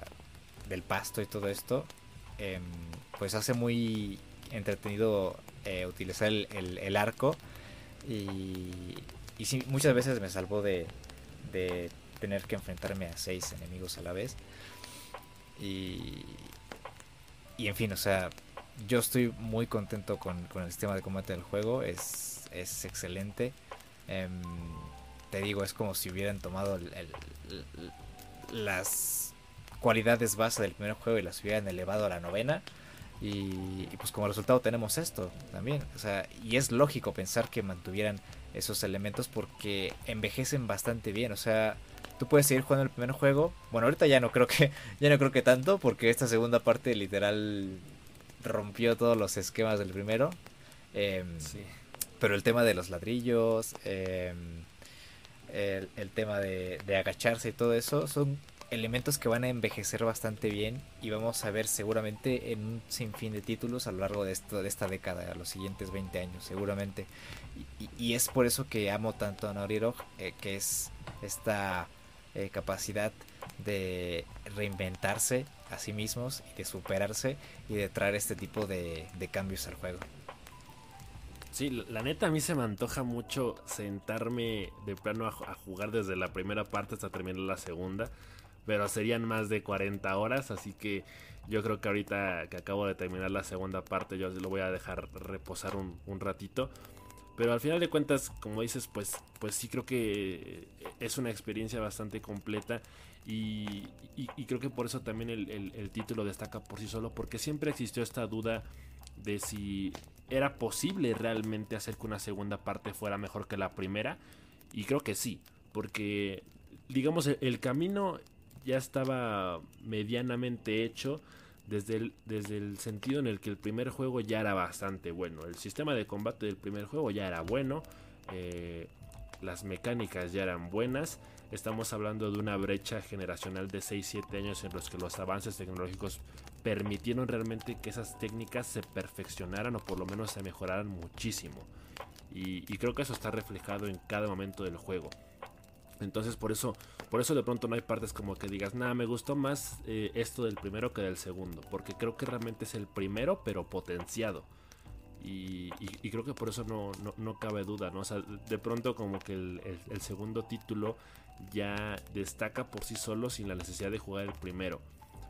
del pasto y todo esto, em, pues hace muy entretenido eh, utilizar el, arco y, y sí, muchas veces me salvó de, de tener que enfrentarme a seis enemigos a la vez. Y, y en fin, o sea, yo estoy muy contento con, el sistema de combate del juego, es, es excelente. Em, te digo, es como si hubieran tomado las cualidades base del primer juego y las hubieran elevado a la novena. Y, y, pues como resultado tenemos esto también. O sea, y es lógico pensar que mantuvieran esos elementos porque envejecen bastante bien. O sea, tú puedes seguir jugando el primer juego. Bueno, ahorita ya no creo que <laughs> ya no creo que tanto porque esta segunda parte literal rompió todos los esquemas del primero. Em, pero el tema de los ladrillos, em, el, tema de, agacharse y todo eso son elementos que van a envejecer bastante bien y vamos a ver seguramente en un sinfín de títulos a lo largo de, esto, de esta década, a los siguientes 20 años seguramente. Y, es por eso que amo tanto a Naughty eh, que es esta eh, capacidad de reinventarse a sí mismos y de superarse y de traer este tipo de, cambios al juego. Sí, la neta a mí se me antoja mucho sentarme de plano a, jugar desde la primera parte hasta terminar la segunda, pero serían más de 40 horas, así que yo creo que ahorita que acabo de terminar la segunda parte yo lo voy a dejar reposar un, un ratito pero al final de cuentas, como dices, pues, pues sí creo que es una experiencia bastante completa. Y, creo que por eso también el, título destaca por sí solo. Porque siempre existió esta duda de si era posible realmente hacer que una segunda parte fuera mejor que la primera. Y creo que sí. Porque, digamos, el camino ya estaba medianamente hecho desde el, desde el sentido en el que el primer juego ya era bastante bueno. El sistema de combate del primer juego ya era bueno. Eh, las mecánicas ya eran buenas. Estamos hablando de una brecha generacional de 6-7 años en los que los avances tecnológicos permitieron realmente que esas técnicas se perfeccionaran o por lo menos se mejoraran muchísimo. Y, y creo que eso está reflejado en cada momento del juego. Entonces por eso, por eso de pronto no hay partes como que digas, nada, me gustó más eh, esto del primero que del segundo, porque creo que realmente es el primero pero potenciado. Y, creo que por eso no, no, cabe duda, ¿no? O sea, de pronto como que el, segundo título ya destaca por sí solo sin la necesidad de jugar el primero.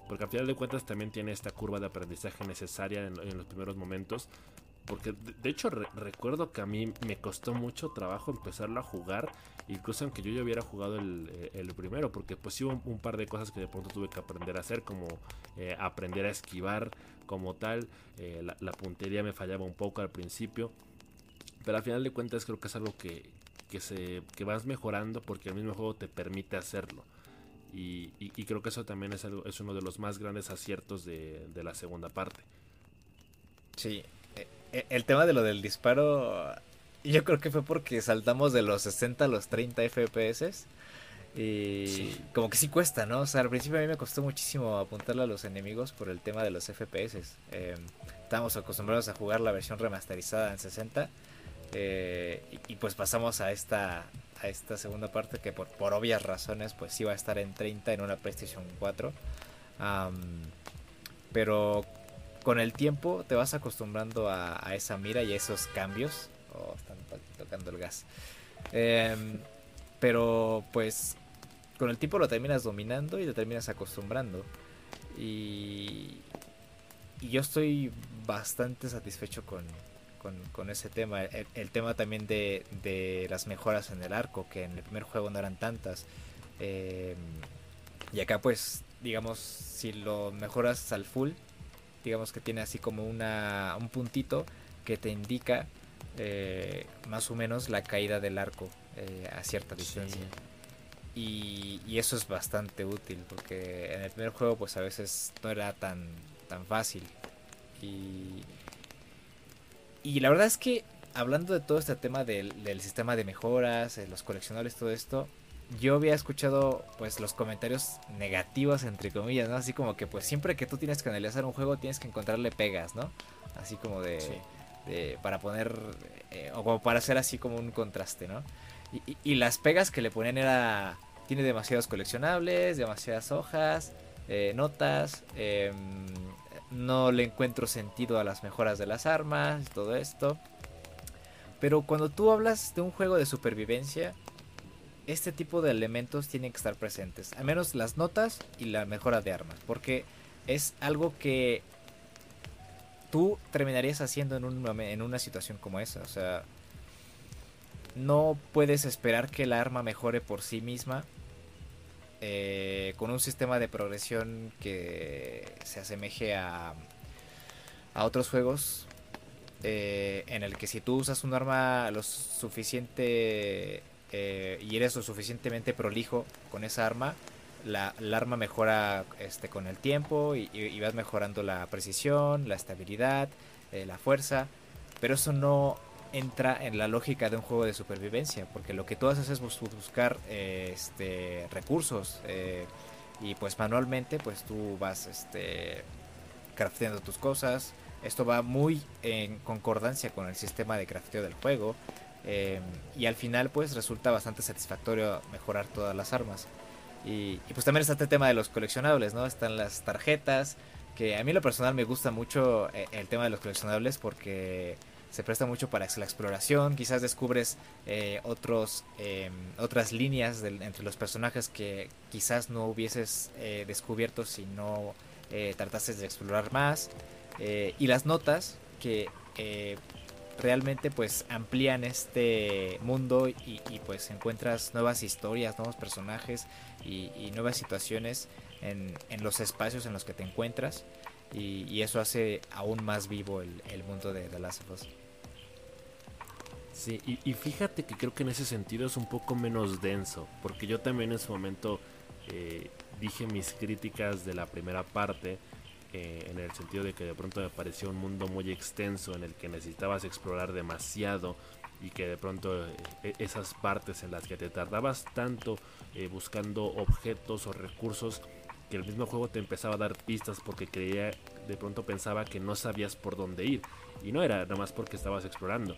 Porque al final de cuentas también tiene esta curva de aprendizaje necesaria en los primeros momentos porque de, hecho recuerdo que a mí me costó mucho trabajo empezarlo a jugar. Incluso aunque yo ya hubiera jugado el, eh, primero. Porque pues hubo un, par de cosas que de pronto tuve que aprender a hacer. Como eh, aprender a esquivar como tal. Eh, la, puntería me fallaba un poco al principio. Pero al final de cuentas creo que es algo que, que, se, que vas mejorando porque el mismo juego te permite hacerlo. Y, creo que eso también es, algo, es uno de los más grandes aciertos de, de la segunda parte. Sí, el tema de lo del disparo, yo creo que fue porque saltamos de los 60 a los 30 FPS. Y como que sí cuesta, ¿no? O sea, al principio a mí me costó muchísimo apuntarle a los enemigos por el tema de los FPS. Eh, estábamos acostumbrados a jugar la versión remasterizada en 60. Eh, y, pues pasamos a esta, a esta segunda parte que por, por obvias razones pues iba a estar en 30 en una PlayStation 4. pero con el tiempo te vas acostumbrando a, esa mira y a esos cambios. Oh, están tocando el gas. Em, pero pues con el tiempo lo terminas dominando y te terminas acostumbrando. Y, y yo estoy bastante satisfecho con, con, ese tema. El, tema también de, de, las mejoras en el arco, que en el primer juego no eran tantas. Em, y acá pues, digamos, si lo mejoras al full, digamos que tiene así como una, un puntito que te indica eh, más o menos la caída del arco eh, a cierta distancia. Y, eso es bastante útil porque en el primer juego pues a veces no era tan, tan fácil. Y, y la verdad es que hablando de todo este tema del, del sistema de mejoras, los coleccionables, todo esto, yo había escuchado pues los comentarios negativos entre comillas, ¿no? Así como que pues siempre que tú tienes que analizar un juego tienes que encontrarle pegas, ¿no? Así como de, para poner eh, o como para hacer así como un contraste, ¿no? Y, las pegas que le ponían era tiene demasiados coleccionables, demasiadas hojas, eh, notas, em, no le encuentro sentido a las mejoras de las armas, todo esto. Pero cuando tú hablas de un juego de supervivencia, este tipo de elementos tienen que estar presentes. Al menos las notas y la mejora de armas. Porque es algo que tú terminarías haciendo en, un, en una situación como esa. O sea, no puedes esperar que la arma mejore por sí misma. Eh, con un sistema de progresión que se asemeje a, a otros juegos. Eh, en el que si tú usas un arma lo suficiente eh, y eres lo suficientemente prolijo con esa arma, la, arma mejora este, con el tiempo y, vas mejorando la precisión, la estabilidad, eh, la fuerza, pero eso no entra en la lógica de un juego de supervivencia, porque lo que tú haces es buscar eh, este, recursos y pues manualmente pues tú vas este, crafteando tus cosas, esto va muy en concordancia con el sistema de crafteo del juego. Eh, y al final pues resulta bastante satisfactorio mejorar todas las armas. Y, pues también está este tema de los coleccionables, ¿no? Están las tarjetas, que a mí lo personal me gusta mucho eh, el tema de los coleccionables porque se presta mucho para la exploración, quizás descubres eh, otros, em, otras líneas entre los personajes que quizás no hubieses descubierto si no tratases de explorar más. y las notas que realmente pues amplían este mundo y, pues encuentras nuevas historias, nuevos personajes y, nuevas situaciones en, los espacios en los que te encuentras y, eso hace aún más vivo el, mundo de The Last of Us. Sí, y, fíjate que creo que en ese sentido es un poco menos denso, porque yo también en su momento eh, dije mis críticas de la primera parte, eh, en el sentido de que de pronto me pareció un mundo muy extenso en el que necesitabas explorar demasiado y que de pronto eh, esas partes en las que te tardabas tanto eh, buscando objetos o recursos que el mismo juego te empezaba a dar pistas porque creía de pronto pensaba que no sabías por dónde ir y no era nada más porque estabas explorando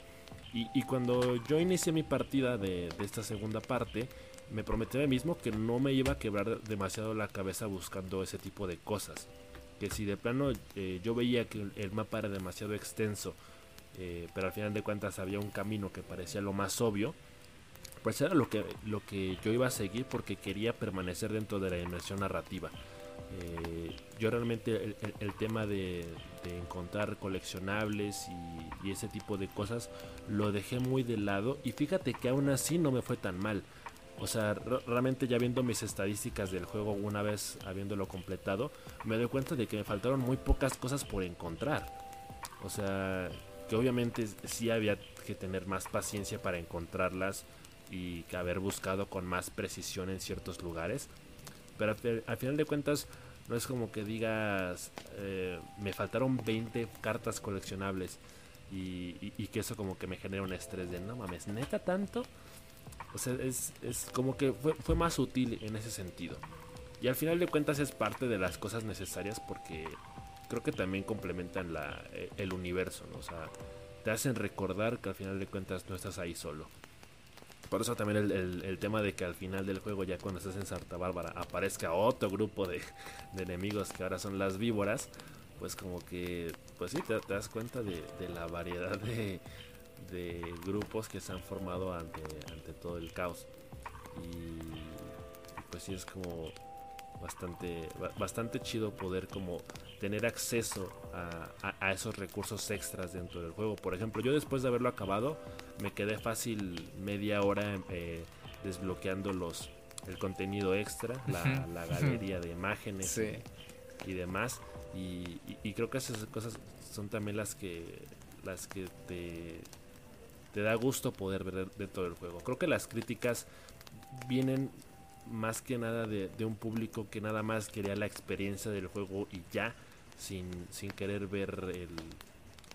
y, cuando yo inicié mi partida de, esta segunda parte me prometí a mí mismo que no me iba a quebrar demasiado la cabeza buscando ese tipo de cosas. Que si de plano eh, yo veía que el mapa era demasiado extenso, eh, pero al final de cuentas había un camino que parecía lo más obvio, pues era lo que, lo que yo iba a seguir porque quería permanecer dentro de la inmersión narrativa. Eh, yo realmente el, tema de, encontrar coleccionables y, ese tipo de cosas lo dejé muy de lado y fíjate que aún así no me fue tan mal. O sea, realmente ya viendo mis estadísticas del juego una vez habiéndolo completado, me doy cuenta de que me faltaron muy pocas cosas por encontrar. O sea, que obviamente sí había que tener más paciencia para encontrarlas y haber buscado con más precisión en ciertos lugares. Pero al, final de cuentas, no es como que digas, eh, me faltaron 20 cartas coleccionables y, que eso como que me genera un estrés de, no mames, neta tanto. O sea, es, como que fue, más útil en ese sentido. Y al final de cuentas es parte de las cosas necesarias porque creo que también complementan la, eh, el universo, ¿no? O sea, te hacen recordar que al final de cuentas no estás ahí solo. Por eso también el, tema de que al final del juego, ya cuando estás en Santa Bárbara, aparezca otro grupo de, enemigos que ahora son las víboras, pues como que, pues sí, te, das cuenta de, la variedad de, grupos que se han formado ante, ante todo el caos. Y pues sí es como bastante, bastante chido poder como tener acceso a, esos recursos extras dentro del juego. Por ejemplo, yo después de haberlo acabado, me quedé fácil media hora eh, desbloqueando los el contenido extra, la, galería de imágenes y, demás. Y, creo que esas cosas son también las que las que te, te da gusto poder ver dentro del juego. Creo que las críticas vienen más que nada de, un público que nada más quería la experiencia del juego y ya, sin, sin querer ver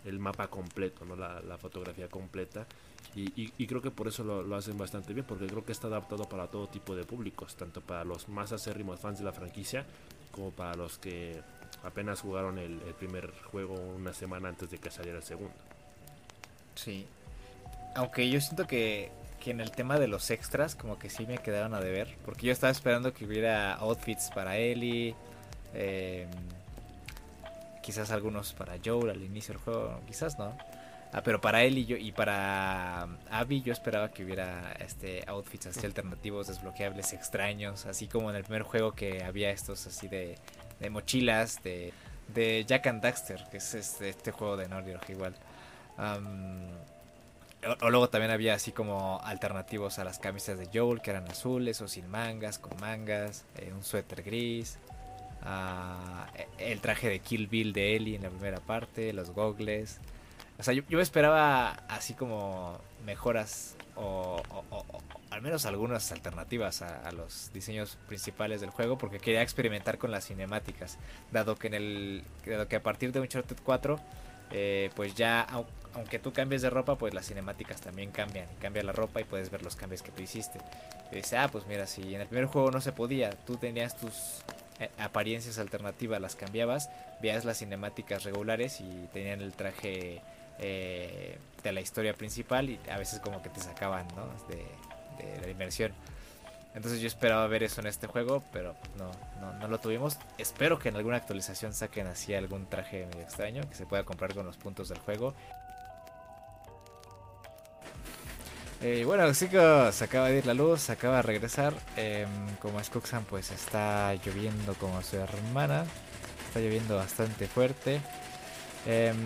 el, mapa completo, ¿no? la, fotografía completa. Y, creo que por eso lo, hacen bastante bien, porque creo que está adaptado para todo tipo de públicos, tanto para los más acérrimos fans de la franquicia, como para los que apenas jugaron el, el primer juego una semana antes de que saliera el segundo. Sí. Aunque yo siento que que en el tema de los extras como que sí me quedaron a deber. Porque yo estaba esperando que hubiera outfits para Ellie. Em, quizás algunos para Joel al inicio del juego. Quizás no. Ah, pero para Ellie yo, y para Abby yo esperaba que hubiera este outfits así alternativos, desbloqueables, extraños. Así como en el primer juego que había estos así de, de mochilas de, de Jack and Daxter. Que es este, este juego de Nordic igual. O, luego también había así como alternativos a las camisas de Joel, que eran azules o sin mangas, con mangas, eh, un suéter gris, ah, e, el traje de Kill Bill de Ellie en la primera parte, los gogles. O sea, yo, esperaba así como mejoras o, al menos algunas alternativas a, los diseños principales del juego porque quería experimentar con las cinemáticas, dado que en el dado que a partir de Uncharted 4 eh, pues ya aunque tú cambies de ropa, pues las cinemáticas también cambian. Cambia la ropa y puedes ver los cambios que tú hiciste. Y dice, ah, pues mira, si en el primer juego no se podía, tú tenías tus eh, apariencias alternativas, las cambiabas, veías las cinemáticas regulares y tenían el traje eh, de la historia principal y a veces como que te sacaban, ¿no? De, la inmersión. Entonces yo esperaba ver eso en este juego, pero no, no, no, lo tuvimos. Espero que en alguna actualización saquen así algún traje medio extraño que se pueda comprar con los puntos del juego. Eh, bueno chicos, acaba de ir la luz, acaba de regresar. Eh, como es pues está lloviendo como su hermana. Está lloviendo bastante fuerte. Em,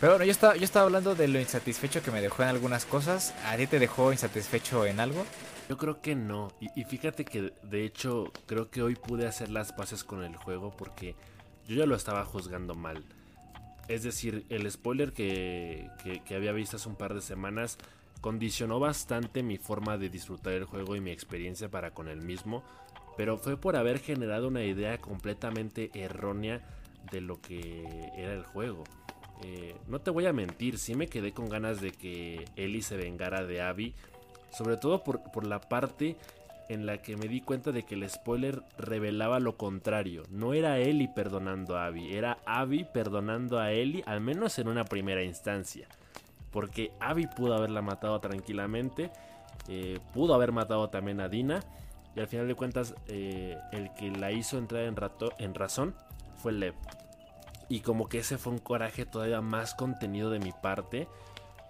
pero bueno, yo estaba, yo estaba hablando de lo insatisfecho que me dejó en algunas cosas. ¿A ti te dejó insatisfecho en algo? Yo creo que no. Y, fíjate que de hecho creo que hoy pude hacer las paces con el juego porque yo ya lo estaba juzgando mal. Es decir, el spoiler que, había visto hace un par de semanas condicionó bastante mi forma de disfrutar el juego y mi experiencia para con el mismo, pero fue por haber generado una idea completamente errónea de lo que era el juego. Eh, no te voy a mentir, sí me quedé con ganas de que Ellie se vengara de Abby, sobre todo por la parte en la que me di cuenta de que el spoiler revelaba lo contrario. No era Ellie perdonando a Abby, era Abby perdonando a Ellie, al menos en una primera instancia. Porque Abby pudo haberla matado tranquilamente Eh, pudo haber matado también a Dina. Y al final de cuentas, eh, el que la hizo entrar en, rato, en razón fue Lev. Y como que ese fue un coraje todavía más contenido de mi parte.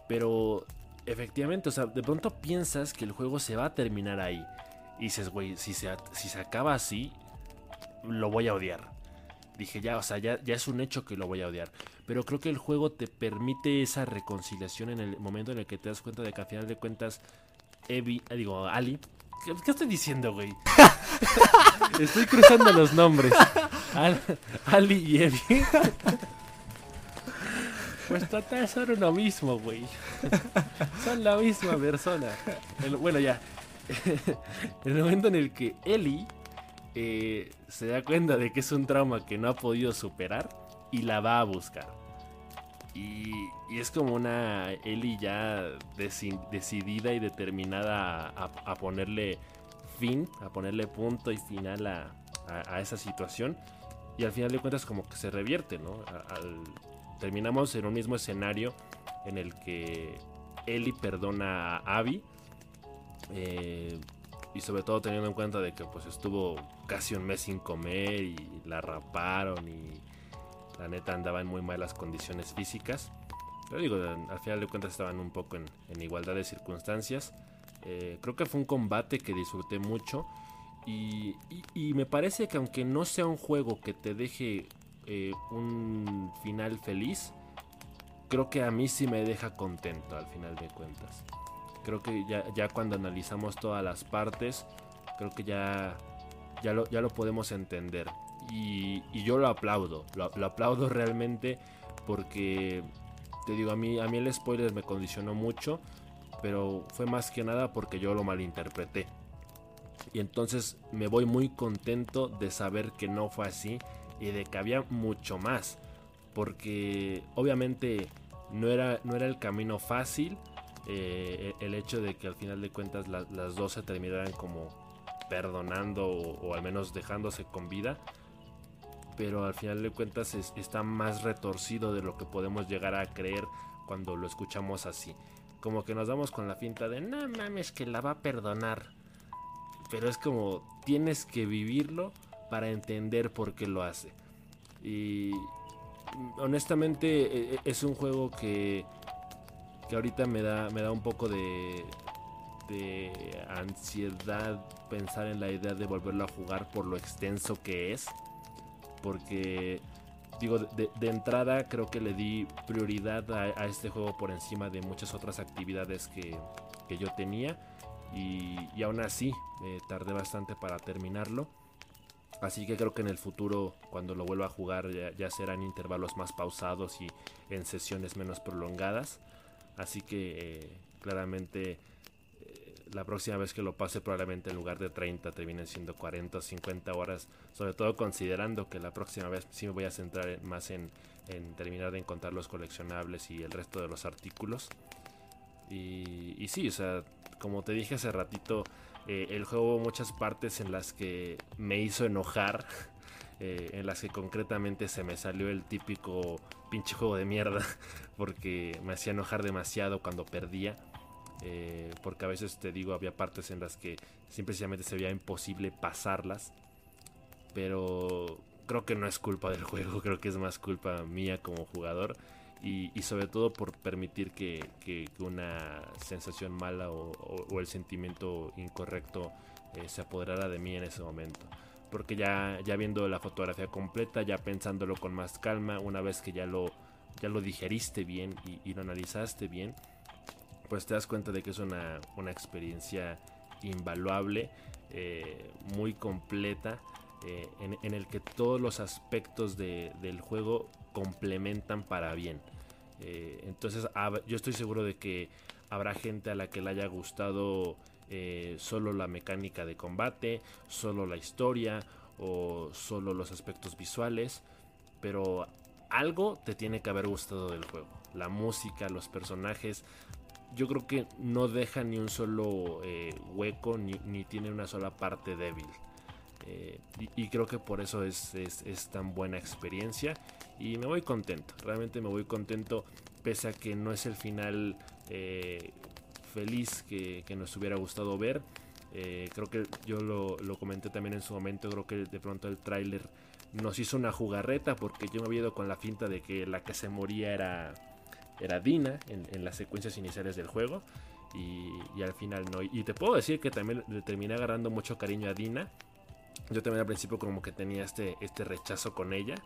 Pero efectivamente, o sea, de pronto piensas que el juego se va a terminar ahí. Y dices, güey, si se, si se acaba así, lo voy a odiar. Dije, ya, o sea, ya, ya es un hecho que lo voy a odiar. Pero creo que el juego te permite esa reconciliación en el momento en el que te das cuenta de que al final de cuentas, Evi, eh, digo, Ali. ¿Qué, estoy diciendo, güey? <laughs> estoy cruzando los nombres. Ali y Evi. Pues total, son lo mismo, güey. Son la misma persona. bueno, ya. <laughs> el momento en el que Eli eh, se da cuenta de que es un trauma que no ha podido superar y la va a buscar. Y, es como una Ellie ya decidida y determinada a, ponerle fin, a ponerle punto y final a, esa situación. Y al final de cuentas como que se revierte, ¿no? terminamos en un mismo escenario en el que Ellie perdona a Abby. Eh, y sobre todo teniendo en cuenta de que pues estuvo casi un mes sin comer y la raparon y la neta andaba en muy malas condiciones físicas. Pero digo, al final de cuentas estaban un poco en, igualdad de circunstancias. Eh, creo que fue un combate que disfruté mucho. Y, me parece que aunque no sea un juego que te deje eh, un final feliz, creo que a mí sí me deja contento al final de cuentas creo que ya, cuando analizamos todas las partes, creo que ya, ya, lo, ya lo podemos entender. Y, yo lo aplaudo, lo, aplaudo <laughs> realmente porque, te digo, a mí, a mí el spoiler me condicionó mucho, pero fue más que nada porque yo lo malinterpreté. Y entonces me voy muy contento de saber que no fue así y de que había mucho más. Porque obviamente no era, no era el camino fácil eh, el hecho de que al final de cuentas las dos se terminaran como perdonando o, al menos dejándose con vida. Pero al final de cuentas está más retorcido de lo que podemos llegar a creer cuando lo escuchamos así. Como que nos damos con la finta de, no mames, que la va a perdonar. Pero es como, tienes que vivirlo para entender por qué lo hace. Y honestamente e, e, es un juego que que ahorita me da, me da un poco de, de ansiedad pensar en la idea de volverlo a jugar por lo extenso que es. Porque, digo, de, entrada creo que le di prioridad a, este juego por encima de muchas otras actividades que, yo tenía. Y, y, aún así, me tardé bastante para terminarlo. Así que creo que en el futuro, cuando lo vuelva a jugar, ya, ya serán intervalos más pausados y en sesiones menos prolongadas. Así que eh, claramente eh, la próxima vez que lo pase probablemente en lugar de 30 terminen siendo 40 o 50 horas. Sobre todo considerando que la próxima vez sí me voy a centrar más en, terminar de encontrar los coleccionables y el resto de los artículos. Y, sí, o sea, como te dije hace ratito, eh, el juego muchas partes en las que me hizo enojar. <laughs> en las que concretamente se me salió el típico pinche juego de mierda <laughs> porque me hacía enojar demasiado cuando perdía. Eh, porque a veces te digo, había partes en las que simplemente se veía imposible pasarlas. Pero creo que no es culpa del juego, <laughs> creo que es más culpa mía como jugador. Y, sobre todo por permitir que, una sensación mala o, el sentimiento incorrecto eh, se apoderara de mí en ese momento. Porque ya, ya viendo la fotografía completa, ya pensándolo con más calma, una vez que ya lo ya lo digeriste bien y, lo analizaste bien, pues te das cuenta de que es una, experiencia invaluable, eh, muy completa, eh, en, el que todos los aspectos del juego complementan para bien. Eh, entonces yo estoy seguro de que habrá gente a la que le haya gustado solo la mecánica de combate, solo la historia o solo los aspectos visuales, pero algo te tiene que haber gustado del juego. La música, los personajes. Yo creo que no deja ni un solo eh, hueco ni, tiene una sola parte débil. Eh, y, creo que por eso es, tan buena experiencia. Y me voy contento. Realmente me voy contento. Pese a que no es el final eh, feliz que, nos hubiera gustado ver. Eh, creo que yo lo, comenté también en su momento, creo que de pronto el tráiler nos hizo una jugarreta porque yo me había ido con la finta de que la que se moría era, era Dina en, las secuencias iniciales del juego. Y, al final no. Y te puedo decir que también le terminé agarrando mucho cariño a Dina. Yo también al principio como que tenía este, este rechazo con ella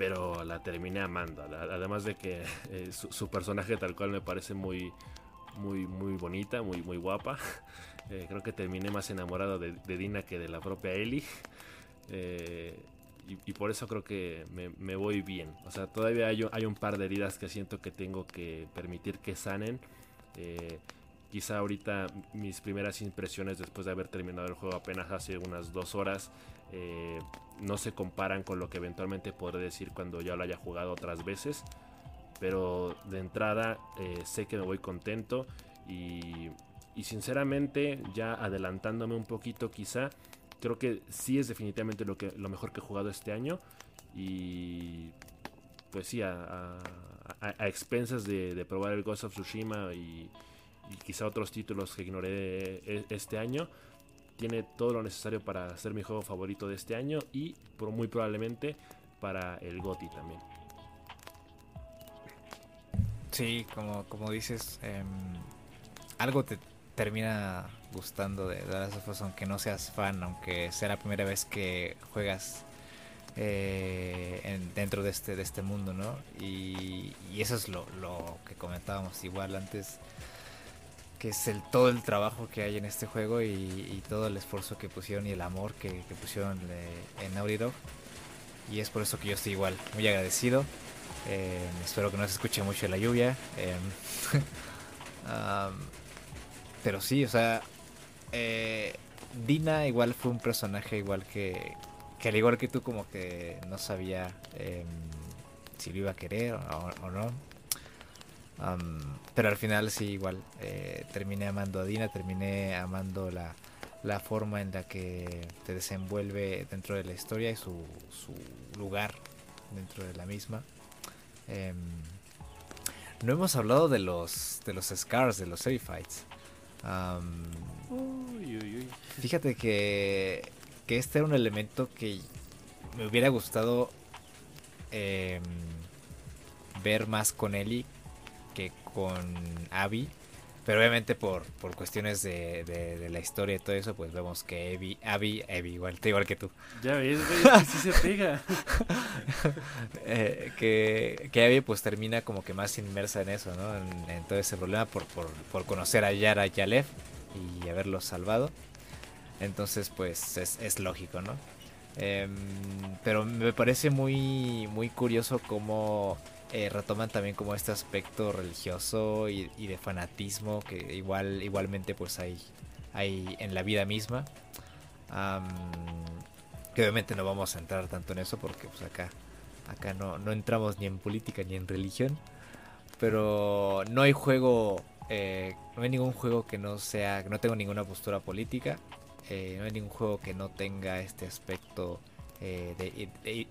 pero la terminé amando. Además de que <laughs> eh, su, personaje tal cual me parece muy, muy, muy bonita, muy, muy guapa. <laughs> Eh, creo que terminé más enamorado de, Dina que de la propia Ellie. Eh, y, por eso creo que me, voy bien. O sea, todavía hay, hay, un par de heridas que siento que tengo que permitir que sanen. quizá ahorita mis primeras impresiones después de haber terminado el juego apenas hace unas dos horas eh, no se comparan con lo que eventualmente podré decir cuando ya lo haya jugado otras veces. Pero de entrada eh, sé que me voy contento y, sinceramente ya adelantándome un poquito quizá, creo que sí es definitivamente lo, que, lo mejor que he jugado este año y pues sí, a, expensas de, probar el Ghost of Tsushima y, y quizá otros títulos que ignoré e, este año tiene todo lo necesario para ser mi juego favorito de este año y muy probablemente para el GOTI también. Sí, como, como dices, em, algo te termina gustando de The Last of Us, aunque no seas fan, aunque sea la primera vez que juegas eh, dentro de este, de este mundo, ¿no? Y, eso es lo, lo que comentábamos igual antes que es el todo el trabajo que hay en este juego y, todo el esfuerzo que pusieron y el amor que, pusieron eh, en Naughty. Y es por eso que yo estoy igual, muy agradecido. Eh, espero que no se escuche mucho la lluvia. Eh, <laughs> pero sí, o sea, Dina igual fue un personaje igual que, que al igual que tú como que no sabía em, si lo iba a querer o no pero al final sí, igual, eh, terminé amando a Dina, terminé amando la, la, forma en la que te desenvuelve dentro de la historia y su, su lugar dentro de la misma. Em, no hemos hablado de los de los scars, de los Serifights. Fíjate que, que este era un elemento que me hubiera gustado em, ver más con Ellie que con Abby. Pero obviamente por, por cuestiones de, de, la historia y todo eso, pues vemos que Abby, Abby, Abby igual, igual que tú. Ya ves, güey, <laughs> sí se pega. <laughs> eh, que, que Abby pues termina como que más inmersa en eso, ¿no? En, todo ese problema por, por, por, conocer a Yara Yalev y haberlo salvado. Entonces pues es, es lógico, ¿no? Em, pero me parece muy, muy curioso cómo eh, retoman también como este aspecto religioso y, de fanatismo que igual igualmente pues hay, hay en la vida misma. que obviamente no vamos a entrar tanto en eso porque pues acá, acá no, no entramos ni en política ni en religión. Pero no hay juego, eh, no hay ningún juego que no sea, no tenga ninguna postura política. Eh, no hay ningún juego que no tenga este aspecto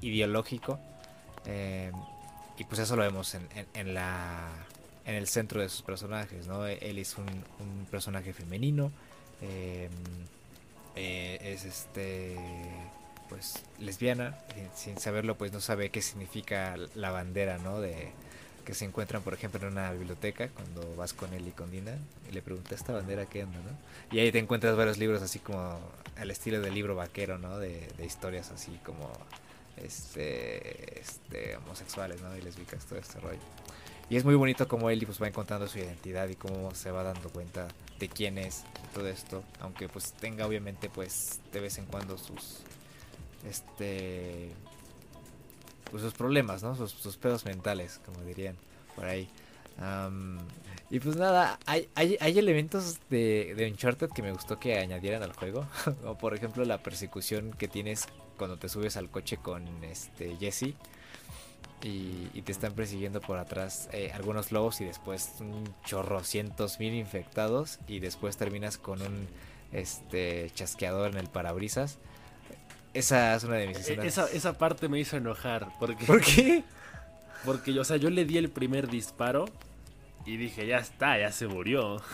ideológico. Y pues eso lo vemos en, en, la, en el centro de sus personajes, ¿no? Él es un, personaje femenino, em, eh, es este, pues lesbiana, sin saberlo pues no sabe qué significa la bandera, ¿no? De, que se encuentran, por ejemplo, en una biblioteca, cuando vas con él y con Dina, y le preguntas, ¿esta bandera qué onda, no? Y ahí te encuentras varios libros así como al estilo del libro vaquero, ¿no? De, de historias así como este, este, homosexuales, ¿no? Y lesbicas, todo este rollo. Y es muy bonito como él pues, va encontrando su identidad y cómo se va dando cuenta de quién es todo esto. Aunque pues tenga obviamente pues de vez en cuando sus este pues sus problemas, ¿no? Sus, pedos mentales, como dirían por ahí. y pues nada, hay, hay, hay elementos de, de, Uncharted que me gustó que añadieran al juego. <laughs> Como por ejemplo la persecución que tienes cuando te subes al coche con este Jesse y, te están persiguiendo por atrás eh, algunos lobos y después un chorro cientos mil infectados y después terminas con un este chasqueador en el parabrisas. Esa es una de mis e, escenas. Esa, esa parte me hizo enojar. Porque, ¿Por qué? Porque, o sea, yo le di el primer disparo y dije, ya está, ya se murió. <laughs>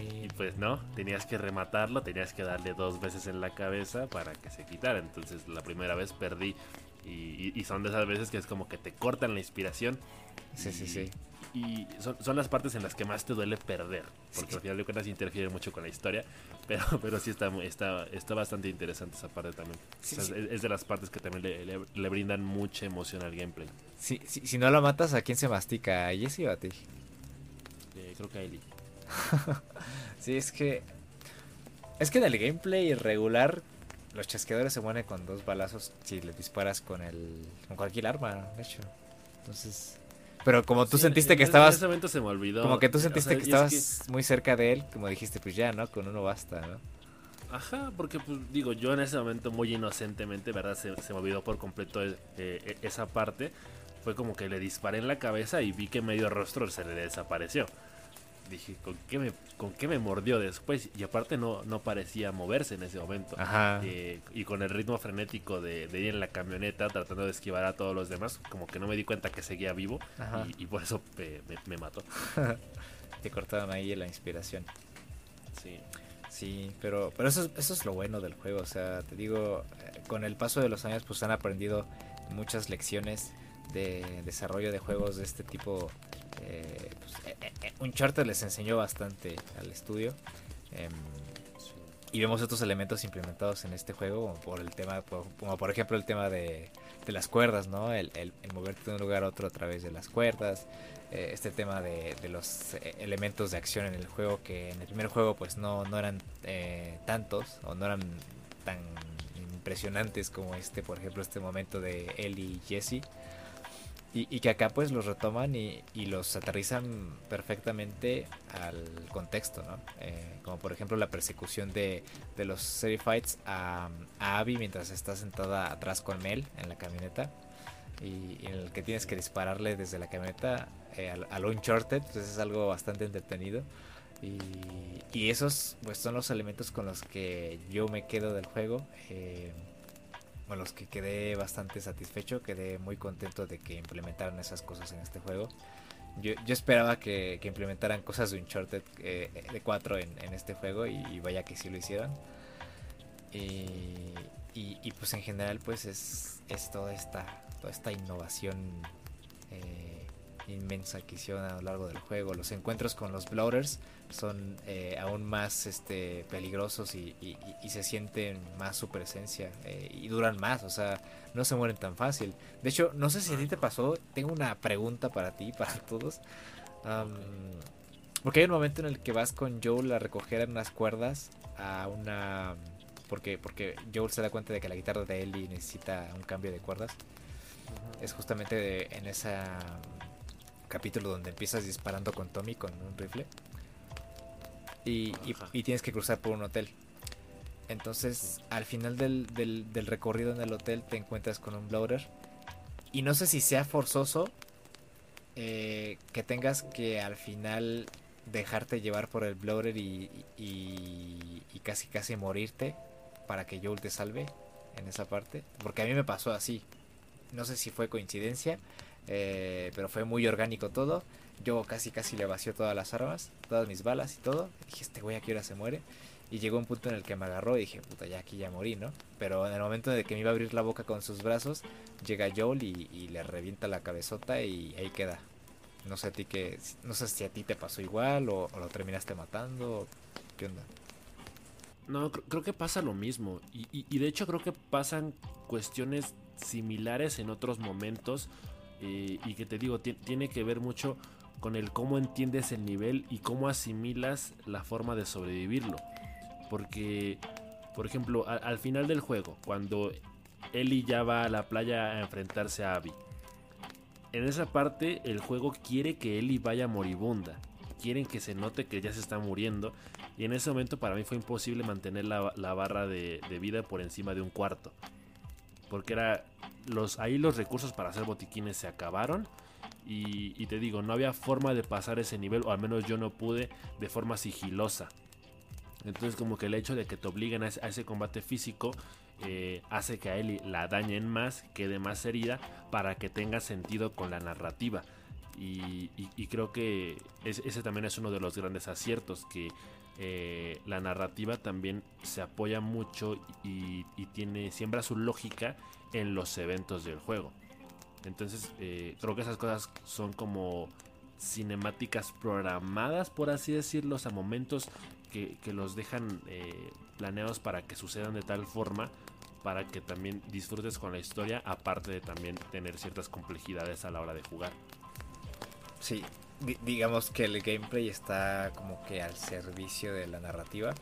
Y pues no, tenías que rematarlo, tenías que darle dos veces en la cabeza para que se quitara. Entonces la primera vez perdí. Y, son de esas veces que es como que te cortan la inspiración. Sí, sí, sí. Y son, las partes en las que más te duele perder. Porque al final de cuentas interfiere mucho con la historia. <laughs> Pero, pero sí está, está, está bastante interesante esa parte también. es, de las partes que también le, brindan mucha emoción al gameplay. Sí, si no lo matas, ¿a quién se mastica? ¿A Jesse o a ti? Eh, creo que a Ellie. <laughs> sí, es que. Es que en el gameplay regular, los chasqueadores se mueren con dos balazos si le disparas con el. con cualquier arma, de hecho. Entonces. Pero como tú sentiste que estabas. En ese momento se me olvidó. Como que tú sentiste que estabas muy cerca de él, como dijiste, pues ya, ¿no? Con uno basta, ¿no? Ajá, porque pues digo, yo en ese momento muy inocentemente, ¿verdad? Se, se me olvidó por completo eh, eh, esa parte. Fue como que le disparé en la cabeza y vi que medio rostro se le desapareció dije, ¿con qué me, con qué me mordió después? Y aparte no, no parecía moverse en ese momento. Eh, y con el ritmo frenético de, ir en la camioneta tratando de esquivar a todos los demás, como que no me di cuenta que seguía vivo y, por eso me, mató. <laughs> Te cortaron ahí la inspiración. Sí. Sí, pero, pero eso, eso es lo bueno del juego. O sea, te digo, eh, con el paso de los años pues han aprendido muchas lecciones de desarrollo de juegos de este tipo eh, pues, eh, eh, eh, Uncharted les enseñó bastante al estudio. Em, y vemos otros elementos implementados en este juego, como por el tema, como por ejemplo el tema de, las cuerdas, ¿no? El, moverte de un lugar a otro a través de las cuerdas. este tema de, los elementos de acción en el juego que en el primer juego pues no, no eran tantos o no eran tan impresionantes como este, por ejemplo, este momento de Ellie y Jesse. Y, que acá pues los retoman y, los aterrizan perfectamente al contexto, ¿no? Eh, como por ejemplo la persecución de, de los Serifights a, a Abby mientras está sentada atrás con Mel en la camioneta. Y, en el que tienes que dispararle desde la camioneta eh, al, Uncharted, pues es algo bastante entretenido. Y, y, esos pues son los elementos con los que yo me quedo del juego. Eh, con los que quedé bastante satisfecho, quedé muy contento de que implementaran esas cosas en este juego. Yo, esperaba que, implementaran cosas de Uncharted eh, de 4 en, este juego y, vaya que sí lo hicieron. Y, pues en general pues es, es toda, esta, toda esta innovación eh, inmensa que hicieron a lo largo del juego. Los encuentros con los bloaters son eh, aún más este, peligrosos y, se sienten más su presencia eh, y duran más, o sea, no se mueren tan fácil. De hecho, no sé si a ti te pasó, tengo una pregunta para ti, para <laughs> todos. porque hay un momento en el que vas con Joel a recoger en unas cuerdas a una... Porque, porque Joel se da cuenta de que la guitarra de Ellie necesita un cambio de cuerdas. Es justamente en esa capítulo donde empiezas disparando con Tommy con un rifle. Y, tienes que cruzar por un hotel. Entonces, al final del, del, recorrido en el hotel te encuentras con un bloater. Y no sé si sea forzoso eh, que tengas que al final dejarte llevar por el bloater y, y, y, casi casi morirte para que Joel te salve en esa parte. Porque a mí me pasó así. No sé si fue coincidencia eh, pero fue muy orgánico todo. Yo casi casi le vació todas las armas, todas mis balas y todo. Dije, este güey aquí ahora se muere. Y llegó un punto en el que me agarró y dije, puta, ya aquí ya morí, ¿no? Pero en el momento de que me iba a abrir la boca con sus brazos, llega Joel y, le revienta la cabezota y ahí queda. No sé a ti que, no sé si a ti te pasó igual o, lo terminaste matando. ¿Qué onda? No, creo que pasa lo mismo. Y, y, de hecho creo que pasan cuestiones similares en otros momentos. Eh, y que te digo, tiene que ver mucho con el cómo entiendes el nivel y cómo asimilas la forma de sobrevivirlo. Porque, por ejemplo, al final del juego, cuando Ellie ya va a la playa a enfrentarse a Abby, en esa parte el juego quiere que Ellie vaya moribunda. Quieren que se note que ya se está muriendo. Y en ese momento para mí fue imposible mantener la, barra de vida por encima de un cuarto porque era los ahí los recursos para hacer botiquines se acabaron y, te digo no había forma de pasar ese nivel o al menos yo no pude de forma sigilosa entonces como que el hecho de que te obliguen a ese, combate físico eh, hace que a Ellie la dañen más, quede más herida para que tenga sentido con la narrativa. Y, creo que ese también es uno de los grandes aciertos, que eh, la narrativa también se apoya mucho y, tiene siembra su lógica en los eventos del juego. Entonces eh, creo que esas cosas son como cinemáticas programadas, por así decirlo, a momentos que, los dejan eh, planeados para que sucedan de tal forma para que también disfrutes con la historia, aparte de también tener ciertas complejidades a la hora de jugar. Sí, digamos que el gameplay está como que al servicio de la narrativa.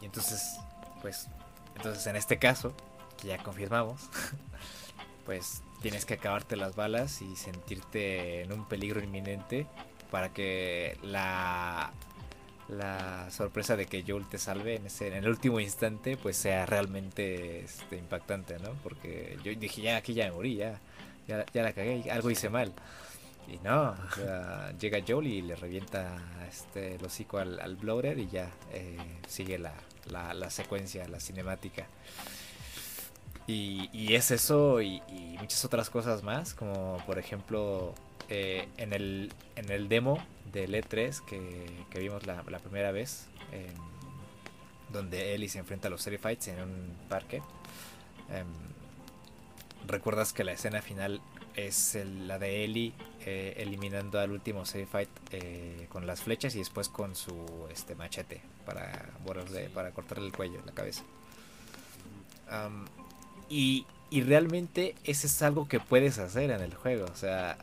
y entonces, pues, entonces en este caso, que ya confirmamos, <laughs> pues tienes que acabarte las balas y sentirte en un peligro inminente para que la la sorpresa de que Joel te salve en ese en el último instante pues sea realmente este, impactante, ¿no? Porque yo dije, ya aquí ya me morí, ya, ya, ya la cagué, algo hice mal. Y no, llega Joel y le revienta este, el hocico al, al bloater y ya eh, sigue la, la, secuencia, la cinemática. Y, y es eso y, muchas otras cosas más, como por ejemplo eh, en, el, en el demo del E3 que, que vimos la, la, primera vez, donde Ellie se enfrenta a los Fights en un parque. Em, recuerdas que la escena final es la de Ellie eh, eliminando al último Fight eh, con las flechas y después con su este machete para borrarle, para cortarle el cuello, la cabeza. Y, realmente ese es algo que puedes hacer en el juego. O sea,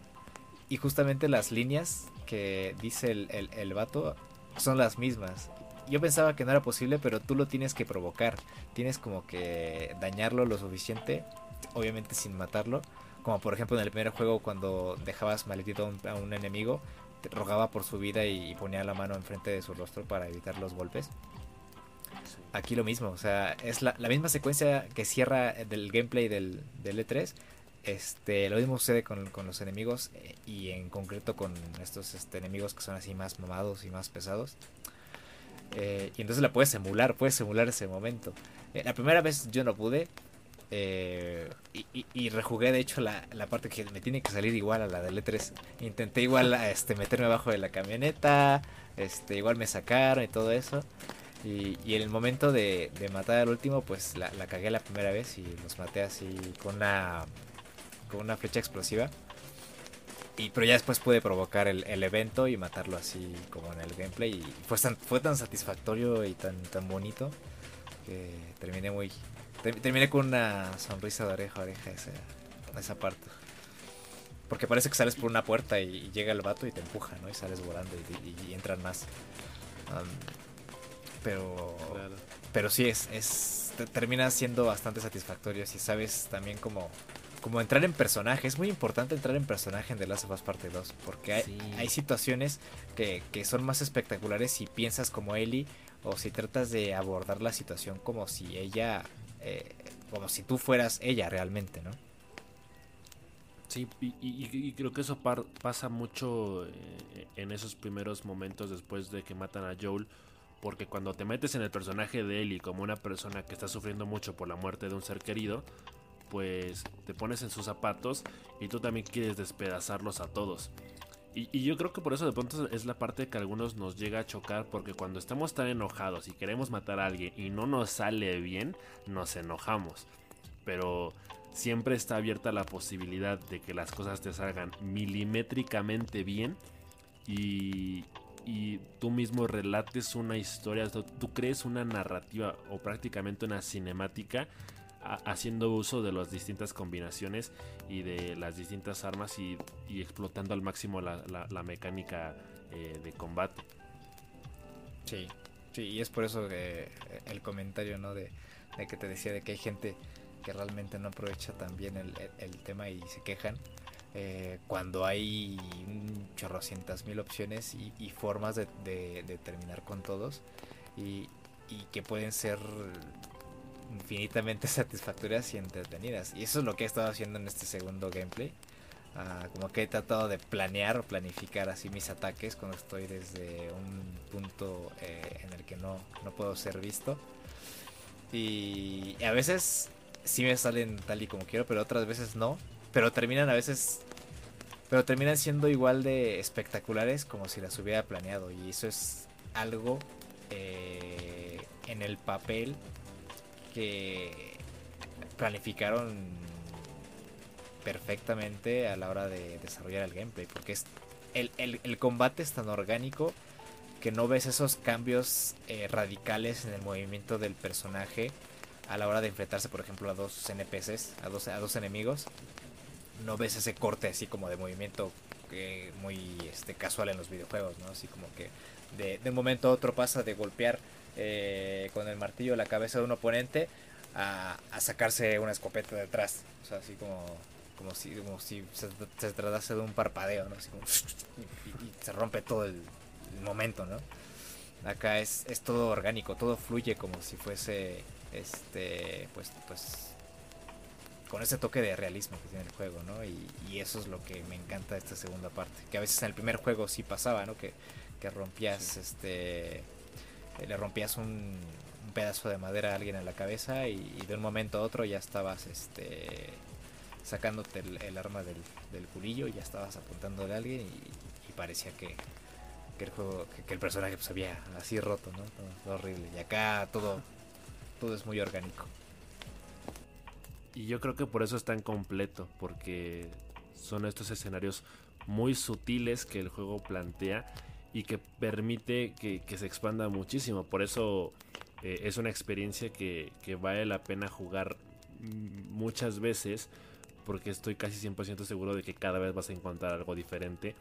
y justamente las líneas que dice el, el, vato son las mismas. Yo pensaba que no era posible, pero tú lo tienes que provocar. Tienes como que dañarlo lo suficiente, obviamente sin matarlo como por ejemplo en el primer juego cuando dejabas maletito a un, enemigo, te rogaba por su vida y, ponía la mano enfrente de su rostro para evitar los golpes. Aquí lo mismo, o sea, es la, misma secuencia que cierra del gameplay del, del E3. Este, lo mismo sucede con, los enemigos eh, y en concreto con estos este, enemigos que son así más mamados y más pesados. Eh, y entonces la puedes emular, puedes emular ese momento. Eh, la primera vez yo no pude, eh, y, rejugué de hecho la, parte que me tiene que salir igual a la del E3. Intenté igual este, meterme abajo de la camioneta, este, igual me sacaron y todo eso. Y, en el momento de, matar al último, pues la, cagué la primera vez y los maté así con una, con una flecha explosiva. Y, pero ya después pude provocar el, evento y matarlo así como en el gameplay. Y fue tan, fue tan satisfactorio y tan, tan bonito que terminé muy, Terminé con una sonrisa de oreja a oreja esa, esa parte. Porque parece que sales por una puerta y, llega el vato y te empuja, ¿no? Y sales volando y, entran más. Pero. Pero sí, es. es termina siendo bastante satisfactorio si sabes también cómo. Como entrar en personaje, es muy importante entrar en personaje en The Last of Us Parte 2, porque hay, hay situaciones que, que, son más espectaculares si piensas como Ellie o si tratas de abordar la situación como si ella eh, como si tú fueras ella realmente, ¿no? Sí, y, creo que eso pasa mucho eh, en esos primeros momentos después de que matan a Joel, porque cuando te metes en el personaje de Ellie como una persona que está sufriendo mucho por la muerte de un ser querido, pues te pones en sus zapatos y tú también quieres despedazarlos a todos. Y, yo creo que por eso de pronto es la parte que a algunos nos llega a chocar porque cuando estamos tan enojados y queremos matar a alguien y no nos sale bien, nos enojamos. Pero siempre está abierta la posibilidad de que las cosas te salgan milimétricamente bien y, y tú mismo relates una historia, tú crees una narrativa o prácticamente una cinemática haciendo uso de las distintas combinaciones y de las distintas armas y, explotando al máximo la, mecánica eh, de combate. Sí, sí, y es por eso que eh, el comentario, ¿no? De, que te decía de que hay gente que realmente no aprovecha también el, el, tema y se quejan. Eh, cuando hay un chorrocientas mil opciones y, formas de, terminar con todos y, y que pueden ser infinitamente <laughs> satisfactorias y entretenidas. Y eso es lo que he estado haciendo en este segundo gameplay. Ah, como que he tratado de planear o planificar así mis ataques cuando estoy desde un punto eh, en el que no, no puedo ser visto. Y a veces sí me salen tal y como quiero, pero otras veces no. Pero terminan a veces... Pero terminan siendo igual de espectaculares como si las hubiera planeado. Y eso es algo eh, en el papel que planificaron perfectamente a la hora de desarrollar el gameplay. Porque es el, el, combate es tan orgánico que no ves esos cambios eh, radicales en el movimiento del personaje a la hora de enfrentarse, por ejemplo, a dos NPCs, a dos, a dos enemigos. No ves ese corte así como de movimiento eh, muy este, casual en los videojuegos, ¿no? Así como que de, un momento a otro pasa de golpear eh, con el martillo la cabeza de un oponente a, sacarse una escopeta detrás. O sea, así como, como si, como si se, tratase de un parpadeo, ¿no? Así como, y, se rompe todo el, momento, ¿no? Acá es, es todo orgánico, todo fluye como si fuese, este, pues, pues, con ese toque de realismo que tiene el juego, ¿no? Y, y, eso es lo que me encanta de esta segunda parte. Que a veces en el primer juego sí pasaba, ¿no? Que, que rompías, este, le rompías un, pedazo de madera a alguien en la cabeza y, de un momento a otro ya estabas este sacándote el, arma del, del, culillo y ya estabas apuntándole a alguien y, parecía que, el juego que, el personaje pues había así roto no horrible y acá todo todo es muy orgánico y yo creo que por eso es tan completo porque son estos escenarios muy sutiles que el juego plantea y que permite que, se expanda muchísimo. Por eso eh, es una experiencia que, vale la pena jugar muchas veces porque estoy casi 100% seguro de que cada vez vas a encontrar algo diferente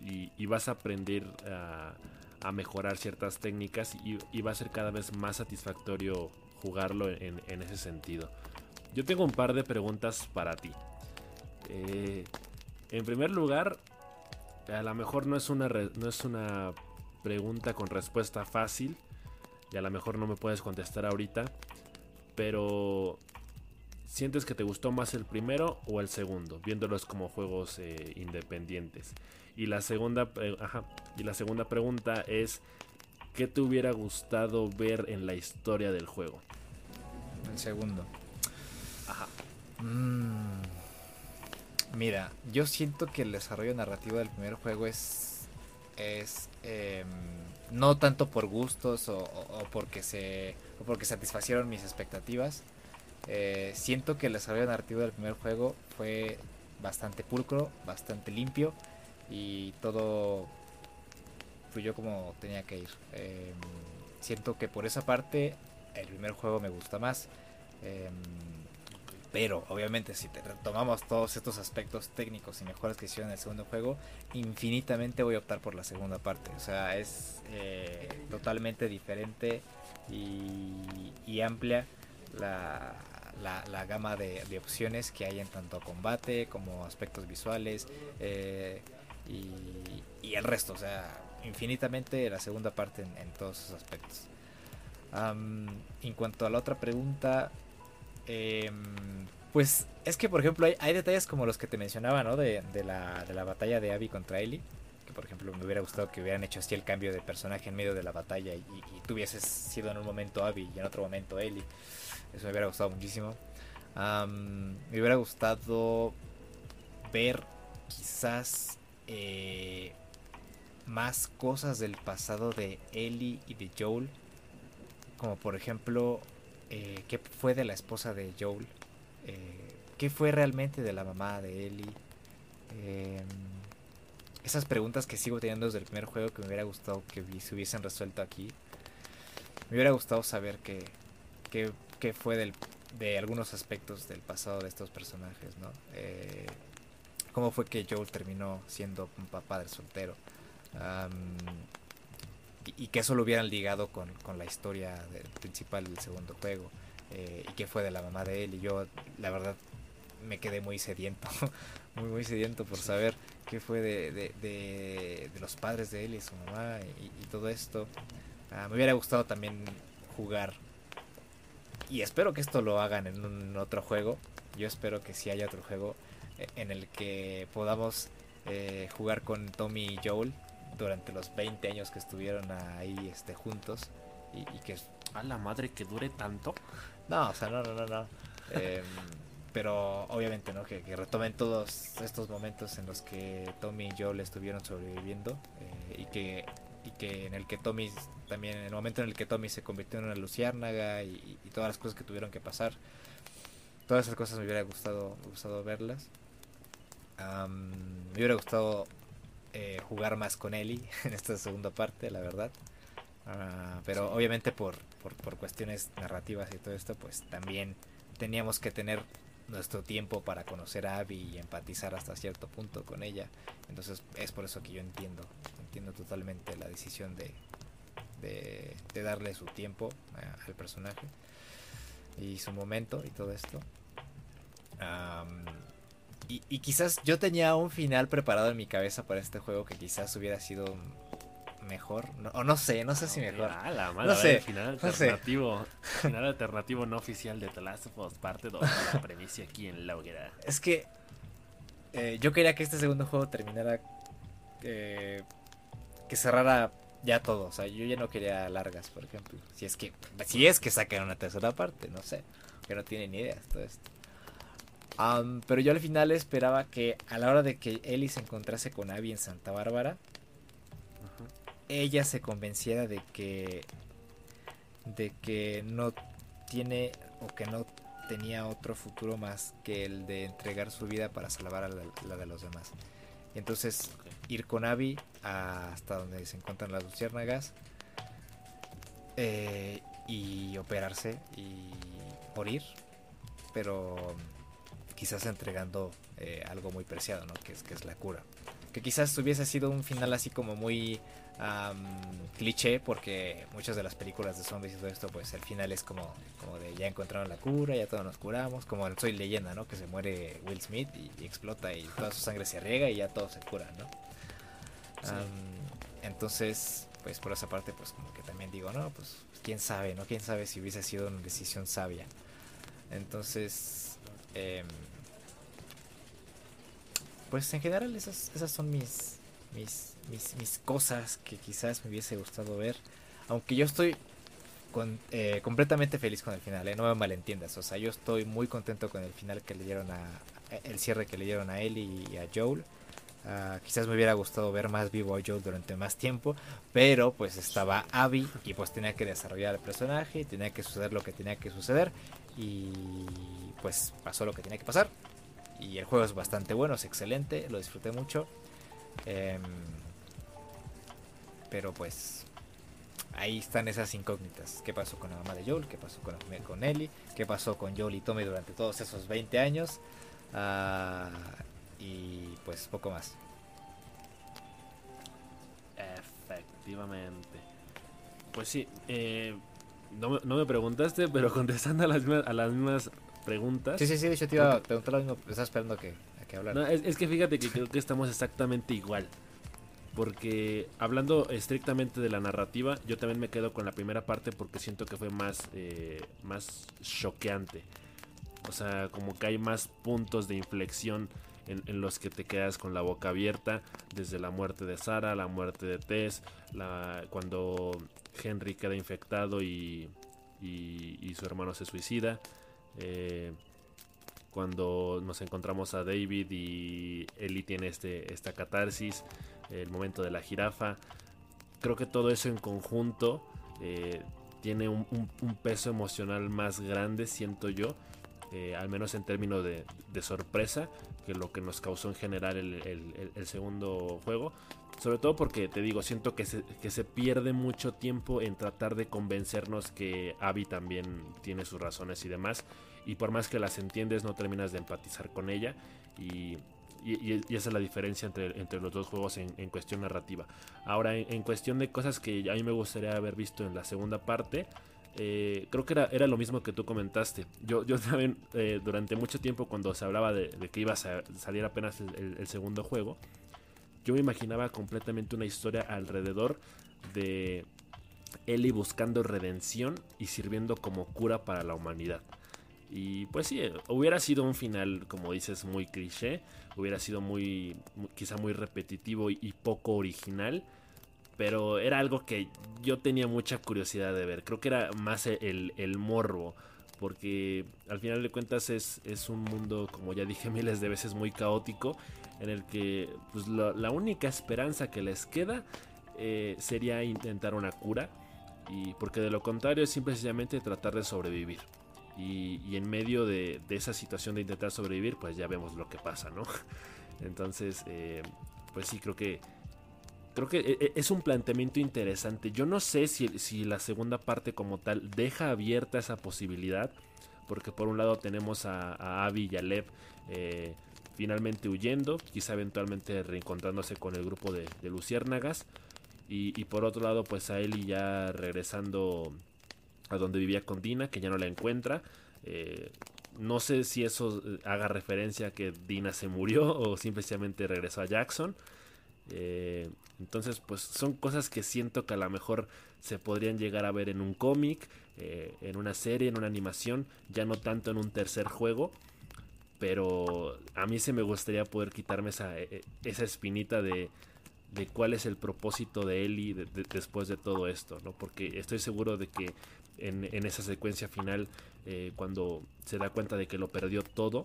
y, vas a aprender a, mejorar ciertas técnicas y, va a ser cada vez más satisfactorio jugarlo en, ese sentido. Yo tengo un par de preguntas para ti. Eh, en primer lugar, a lo mejor no es una, no es una pregunta con respuesta fácil. Y a lo mejor no me puedes contestar ahorita. Pero ¿Sientes que te gustó más el primero o el segundo? Viéndolos como juegos eh, independientes. Y la segunda, y la segunda pregunta es, ¿qué te hubiera gustado ver en la historia del juego? El segundo. Ajá. Mmm... Mira, yo siento que el desarrollo narrativo del primer juego es. es. Em, no tanto por gustos o, porque se. o porque satisfacieron mis expectativas. Eh, siento que el desarrollo narrativo del primer juego fue bastante pulcro, bastante limpio y todo fluyó como tenía que ir. Em, siento que por esa parte el primer juego me gusta más. Em, pero obviamente si te retomamos todos estos aspectos técnicos y mejores que hicieron en el segundo juego, infinitamente voy a optar por la segunda parte. O sea, es eh, totalmente diferente y, amplia la, la, gama de, opciones que hay en tanto combate como aspectos visuales eh, y, el resto. O sea, infinitamente la segunda parte en, todos esos aspectos. en cuanto a la otra pregunta, Em, pues es que, por ejemplo, hay, detalles como los que te mencionaba, ¿no? De, la, de la batalla de Abby contra Ellie. Que, por ejemplo, me hubiera gustado que hubieran hecho así el cambio de personaje en medio de la batalla y, y, tú hubieses sido en un momento Abby y en otro momento Ellie. Eso me hubiera gustado muchísimo. me hubiera gustado ver quizás eh, más cosas del pasado de Ellie y de Joel. Como por ejemplo eh, qué fue de la esposa de Joel, eh, qué fue realmente de la mamá de Ellie. Em, esas preguntas que sigo teniendo desde el primer juego que me hubiera gustado que se hubiesen resuelto aquí. Me hubiera gustado saber qué, qué, fue del, de algunos aspectos del pasado de estos personajes, ¿no? Eh, cómo fue que Joel terminó siendo un papá soltero y, que eso lo hubieran ligado con, la historia principal del segundo juego eh, y que fue de la mamá de él y yo la verdad me quedé muy sediento <laughs> muy muy sediento por saber qué fue de, de, los padres de él y su mamá y, todo esto. Ah, me hubiera gustado también jugar y espero que esto lo hagan en un otro juego. Yo espero que si haya otro juego eh, en el que podamos eh, jugar con Tommy y Joel durante los 20 años que estuvieron ahí este, juntos y, que... A la madre que dure tanto. No, o sea, no, no, no, no. Em, pero obviamente, ¿no? Que, retomen todos estos momentos en los que Tommy y Joel estuvieron sobreviviendo eh, y que y que en el que Tommy también en el momento en el que Tommy se convirtió en una luciérnaga y, todas las cosas que tuvieron que pasar todas esas cosas me hubiera gustado gustado verlas me hubiera gustado eh, jugar más con Ellie <laughs> en esta segunda parte la verdad ah, pero obviamente por, por, por cuestiones narrativas y todo esto pues también teníamos que tener nuestro tiempo para conocer a Abby y empatizar hasta cierto punto con ella. Entonces es por eso que yo entiendo, entiendo totalmente la decisión de, de, darle su tiempo al personaje y su momento y todo esto. Y, y, quizás yo tenía un final preparado en mi cabeza para este juego que quizás hubiera sido mejor. o no sé, no sé si mejor. no sé. Final alternativo. <laughs> Final alternativo no oficial de The Last of Us parte 2. La <laughs> premisa aquí en la hoguera. Es que eh, yo quería que este segundo juego terminara. Eh, que cerrara ya todo. O sea, yo ya no quería largas, por ejemplo. Si es que, si es que sacan una tercera parte, no sé. Que no tienen ni idea de todo esto. Pero yo al final esperaba que a la hora de que Ellie se encontrase con Abby en Santa Bárbara, ella se convenciera de que de que no tiene o que no tenía otro futuro más que el de entregar su vida para salvar a la, de los demás. Y entonces ir con Abby hasta donde se encuentran las luciérnagas eh, y operarse y morir, pero quizás entregando eh, algo muy preciado, ¿no? Que es, que es la cura. Que quizás hubiese sido un final así como muy cliché porque muchas de las películas de zombies y todo esto pues el final es como, como de ya encontraron la cura, ya todos nos curamos, como en Soy leyenda, ¿no? Que se muere Will Smith y, explota y toda su sangre se riega y ya todos se curan, ¿no? entonces, pues por esa parte pues como que también digo, no, pues quién sabe, ¿no? Quién sabe si hubiese sido una decisión sabia. Entonces, em, pues en general esas, esas son mis, mis mis, cosas que quizás me hubiese gustado ver. Aunque yo estoy eh, completamente feliz con el final, ¿eh? no me malentiendas. O sea, yo estoy muy contento con el final que le dieron a. El cierre que le dieron a él y a Joel. Ah, quizás me hubiera gustado ver más vivo a Joel durante más tiempo, pero pues estaba Abby y pues tenía que desarrollar el personaje, tenía que suceder lo que tenía que suceder y pues pasó lo que tenía que pasar. Y el juego es bastante bueno, es excelente, lo disfruté mucho. Eh, pero pues ahí están esas incógnitas. ¿Qué pasó con la mamá de Joel? ¿Qué pasó con, con Ellie? ¿Qué pasó con Joel y Tommy durante todos esos 20 años? Ah, y pues poco más. Efectivamente. Pues sí, eh, no, me preguntaste, pero <laughs> contestando a las, a las mismas preguntas. Sí, sí, sí, yo te iba a preguntar lo mismo, estaba esperando que, a que hablar. No, es, es, que fíjate que creo que estamos exactamente igual. Porque hablando estrictamente de la narrativa, yo también me quedo con la primera parte porque siento que fue más, eh, más choqueante. O sea, como que hay más puntos de inflexión en, los que te quedas con la boca abierta. Desde la muerte de Sara, la muerte de Tess, la, cuando Henry queda infectado y, y, su hermano se suicida. Eh, cuando nos encontramos a David y Ellie tiene este, esta catarsis el momento de la jirafa. Creo que todo eso en conjunto eh, tiene un, peso emocional más grande, siento yo, eh, al menos en términos de, sorpresa, que lo que nos causó en general el, segundo juego. Sobre todo porque te digo, siento que se, que se, pierde mucho tiempo en tratar de convencernos que Abby también tiene sus razones y demás. Y por más que las entiendes, no terminas de empatizar con ella. Y y, esa es la diferencia entre, entre los dos juegos en, cuestión narrativa. Ahora, en, cuestión de cosas que a mí me gustaría haber visto en la segunda parte, eh, creo que era, era lo mismo que tú comentaste. Yo, yo también, eh, durante mucho tiempo, cuando se hablaba de, que iba a salir apenas el, segundo juego, yo me imaginaba completamente una historia alrededor de Ellie buscando redención y sirviendo como cura para la humanidad. Y pues sí, hubiera sido un final, como dices, muy cliché, hubiera sido muy, quizá muy repetitivo y, poco original, pero era algo que yo tenía mucha curiosidad de ver. Creo que era más el, el morbo, porque al final de cuentas es, es, un mundo, como ya dije miles de veces, muy caótico, en el que pues, la única esperanza que les queda eh, sería intentar una cura. Y porque de lo contrario es simplemente tratar de sobrevivir. Y, en medio de, esa situación de intentar sobrevivir, pues ya vemos lo que pasa, ¿no? <laughs> Entonces, eh, pues sí, creo que creo que eh, eh, es un planteamiento interesante. Yo no sé si, la segunda parte como tal deja abierta esa posibilidad. Porque por un lado tenemos a, Abby y a Lev eh, finalmente huyendo. Quizá eventualmente reencontrándose con el grupo de, Luciérnagas. Y, por otro lado pues a Ellie ya regresando a donde vivía con Dina. Que ya no la encuentra. no sé si eso haga referencia a que Dina se murió o simplemente regresó a Jackson. Eh, entonces, pues son cosas que siento que a lo mejor se podrían llegar a ver en un cómic, eh, en una serie, en una animación, ya no tanto en un tercer juego. Pero a mí se me gustaría poder quitarme esa, e, e, esa espinita de, de cuál es el propósito de Ellie después de todo esto, ¿no? Porque estoy seguro de que en, esa secuencia final, eh, cuando se da cuenta de que lo perdió todo,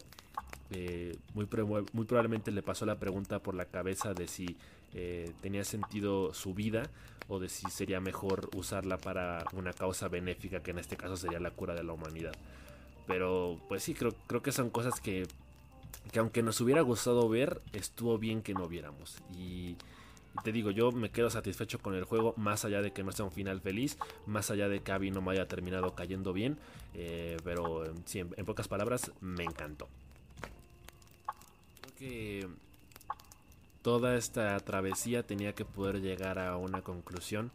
eh, muy probablemente le pasó la pregunta por la cabeza de si eh, tenía sentido su vida o de si sería mejor usarla para una causa benéfica, que en este caso sería la cura de la humanidad. Pero pues sí, creo, creo que son cosas que, que aunque nos hubiera gustado ver, estuvo bien que no viéramos. Y, te digo, yo me quedo satisfecho con el juego, más allá de que no sea un final feliz, más allá de que Abby no me haya terminado cayendo bien, eh, pero sí, en pocas palabras, me encantó que toda esta travesía tenía que poder llegar a una conclusión.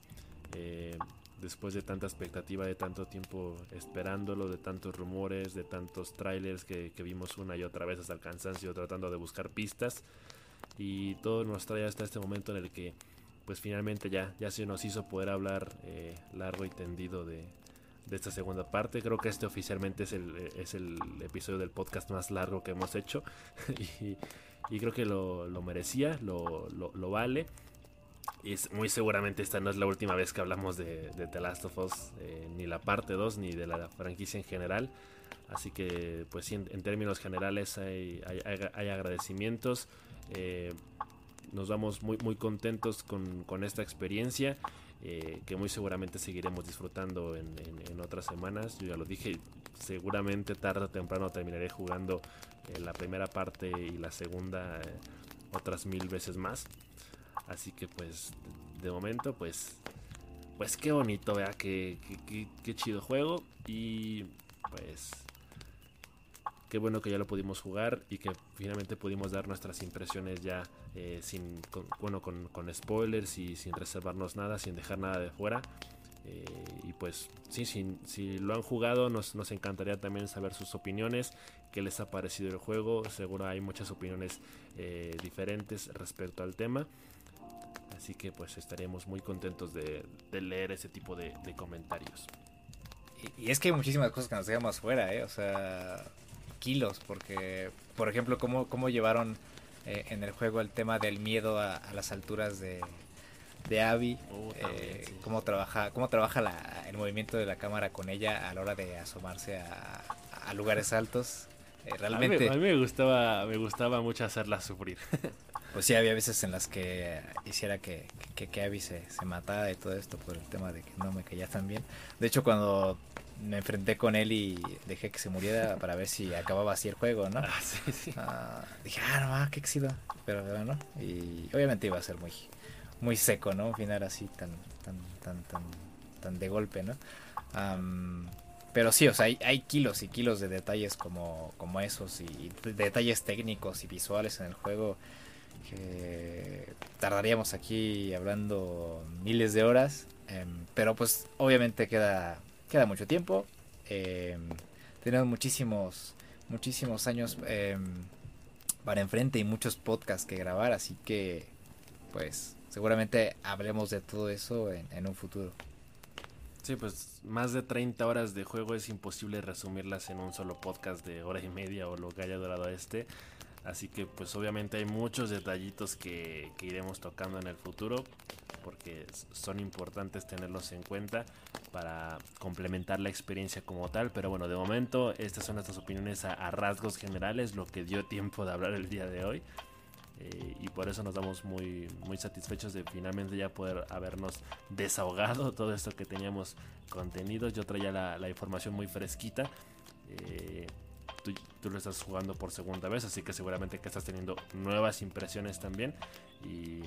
Eh, después de tanta expectativa, de tanto tiempo esperándolo, de tantos rumores, de tantos trailers que, vimos una y otra vez hasta el cansancio tratando de buscar pistas. Y todo nos trae hasta este momento en el que pues finalmente ya, ya se nos hizo poder hablar eh, largo y tendido de, esta segunda parte. Creo que este oficialmente es el, es el episodio del podcast más largo que hemos hecho. <laughs> y, creo que lo, merecía, lo, vale. Y muy seguramente esta no es la última vez que hablamos de, The Last of Us, eh, ni la parte 2, ni de la franquicia en general. Así que, pues sí, en, términos generales hay, hay, agradecimientos. Eh, nos vamos muy, muy contentos con, con esta experiencia. Eh, que muy seguramente seguiremos disfrutando en, otras semanas. Yo ya lo dije, seguramente tarde o temprano terminaré jugando eh, la primera parte y la segunda eh, otras mil veces más. Así que pues de momento pues pues qué bonito, vea, qué, qué chido juego y pues qué bueno que ya lo pudimos jugar y que finalmente pudimos dar nuestras impresiones ya eh, sin con, bueno con, spoilers y sin reservarnos nada sin dejar nada de fuera. Eh, y pues sí, si lo han jugado nos, nos, encantaría también saber sus opiniones qué les ha parecido el juego. Seguro hay muchas opiniones eh, diferentes respecto al tema. Así que pues estaremos muy contentos de, leer ese tipo de, comentarios. Y, es que hay muchísimas cosas que nos dejamos fuera, ¿eh? O sea, kilos, porque, por ejemplo, cómo, cómo llevaron eh, en el juego el tema del miedo a, las alturas de, de Abby, uh, eh, cómo trabaja, cómo trabaja la, el movimiento de la cámara con ella a la hora de asomarse a, a lugares altos. Eh, realmente, a mí, me gustaba, me gustaba mucho hacerla sufrir. <laughs> pues sí, había veces en las que hiciera que, que, que Abby se, se matara y todo esto por el tema de que no me caía tan bien. De hecho, cuando me enfrenté con él y dejé que se muriera para ver si acababa así el juego, ¿no? Ah, sí, sí. Ah, dije, ah, no, qué éxito. Pero bueno, y obviamente iba a ser muy, muy seco, ¿no? Un final así tan, tan, tan, tan, tan de golpe, ¿no? pero sí, o sea, hay, hay, kilos y kilos de detalles como, como esos y detalles técnicos y visuales en el juego que tardaríamos aquí hablando miles de horas. Em, pero pues obviamente queda queda mucho tiempo. Eh, tenemos muchísimos, muchísimos años eh, para enfrente y muchos podcasts que grabar, así que pues seguramente hablemos de todo eso en, un futuro. Sí, pues más de 30 horas de juego es imposible resumirlas en un solo podcast de hora y media o lo que haya durado este. Así que pues obviamente hay muchos detallitos que iremos tocando en el futuro porque son importantes tenerlos en cuenta para complementar la experiencia como tal. Pero bueno, de momento estas son nuestras opiniones a, rasgos generales, lo que dio tiempo de hablar el día de hoy. Eh, y por eso nos damos muy, muy satisfechos de finalmente ya poder habernos desahogado <laughs> todo esto que teníamos contenido. Yo traía la, información muy fresquita. Eh, tú, tú, lo estás jugando por segunda vez, así que seguramente que estás teniendo nuevas impresiones también. Y,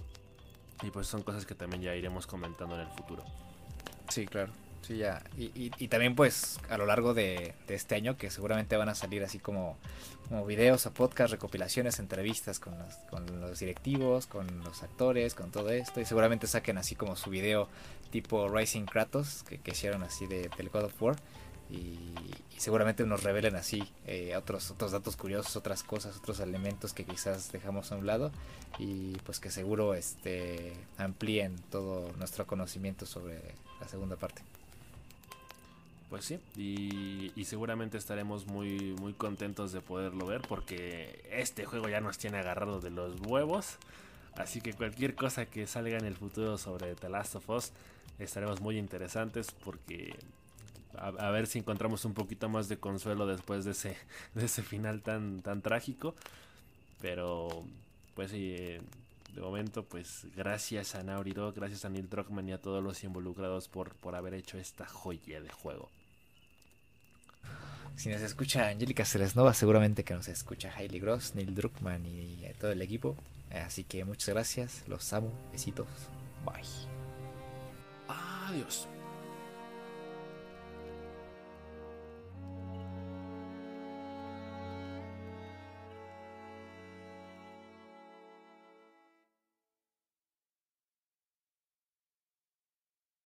y pues son cosas que también ya iremos comentando en el futuro. Sí, claro. Sí, ya. Y, y, y, también pues a lo largo de, este año que seguramente van a salir así como, como videos o podcast, recopilaciones, entrevistas con los, con los directivos, con los actores, con todo esto. Y seguramente saquen así como su video tipo Rising Kratos que, que hicieron así de, del God of War. Y, y, seguramente nos revelen así eh, otros otros datos curiosos, otras cosas, otros elementos que quizás dejamos a un lado y pues que seguro este amplíen todo nuestro conocimiento sobre la segunda parte. Pues sí, y, seguramente estaremos muy, muy contentos de poderlo ver porque este juego ya nos tiene agarrado de los huevos. Así que cualquier cosa que salga en el futuro sobre The Last of Us estaremos muy interesantes porque a, a, ver si encontramos un poquito más de consuelo después de ese, <laughs> de ese final tan, tan trágico. Pero pues sí, de momento pues gracias a Dog, gracias a Neil Druckmann y a todos los involucrados por, por haber hecho esta joya de juego. Si nos escucha Angélica Celesnova, seguramente que nos escucha Hailey Gross, Neil Druckmann y todo el equipo. Así que muchas gracias, los amo, besitos, bye. Adiós.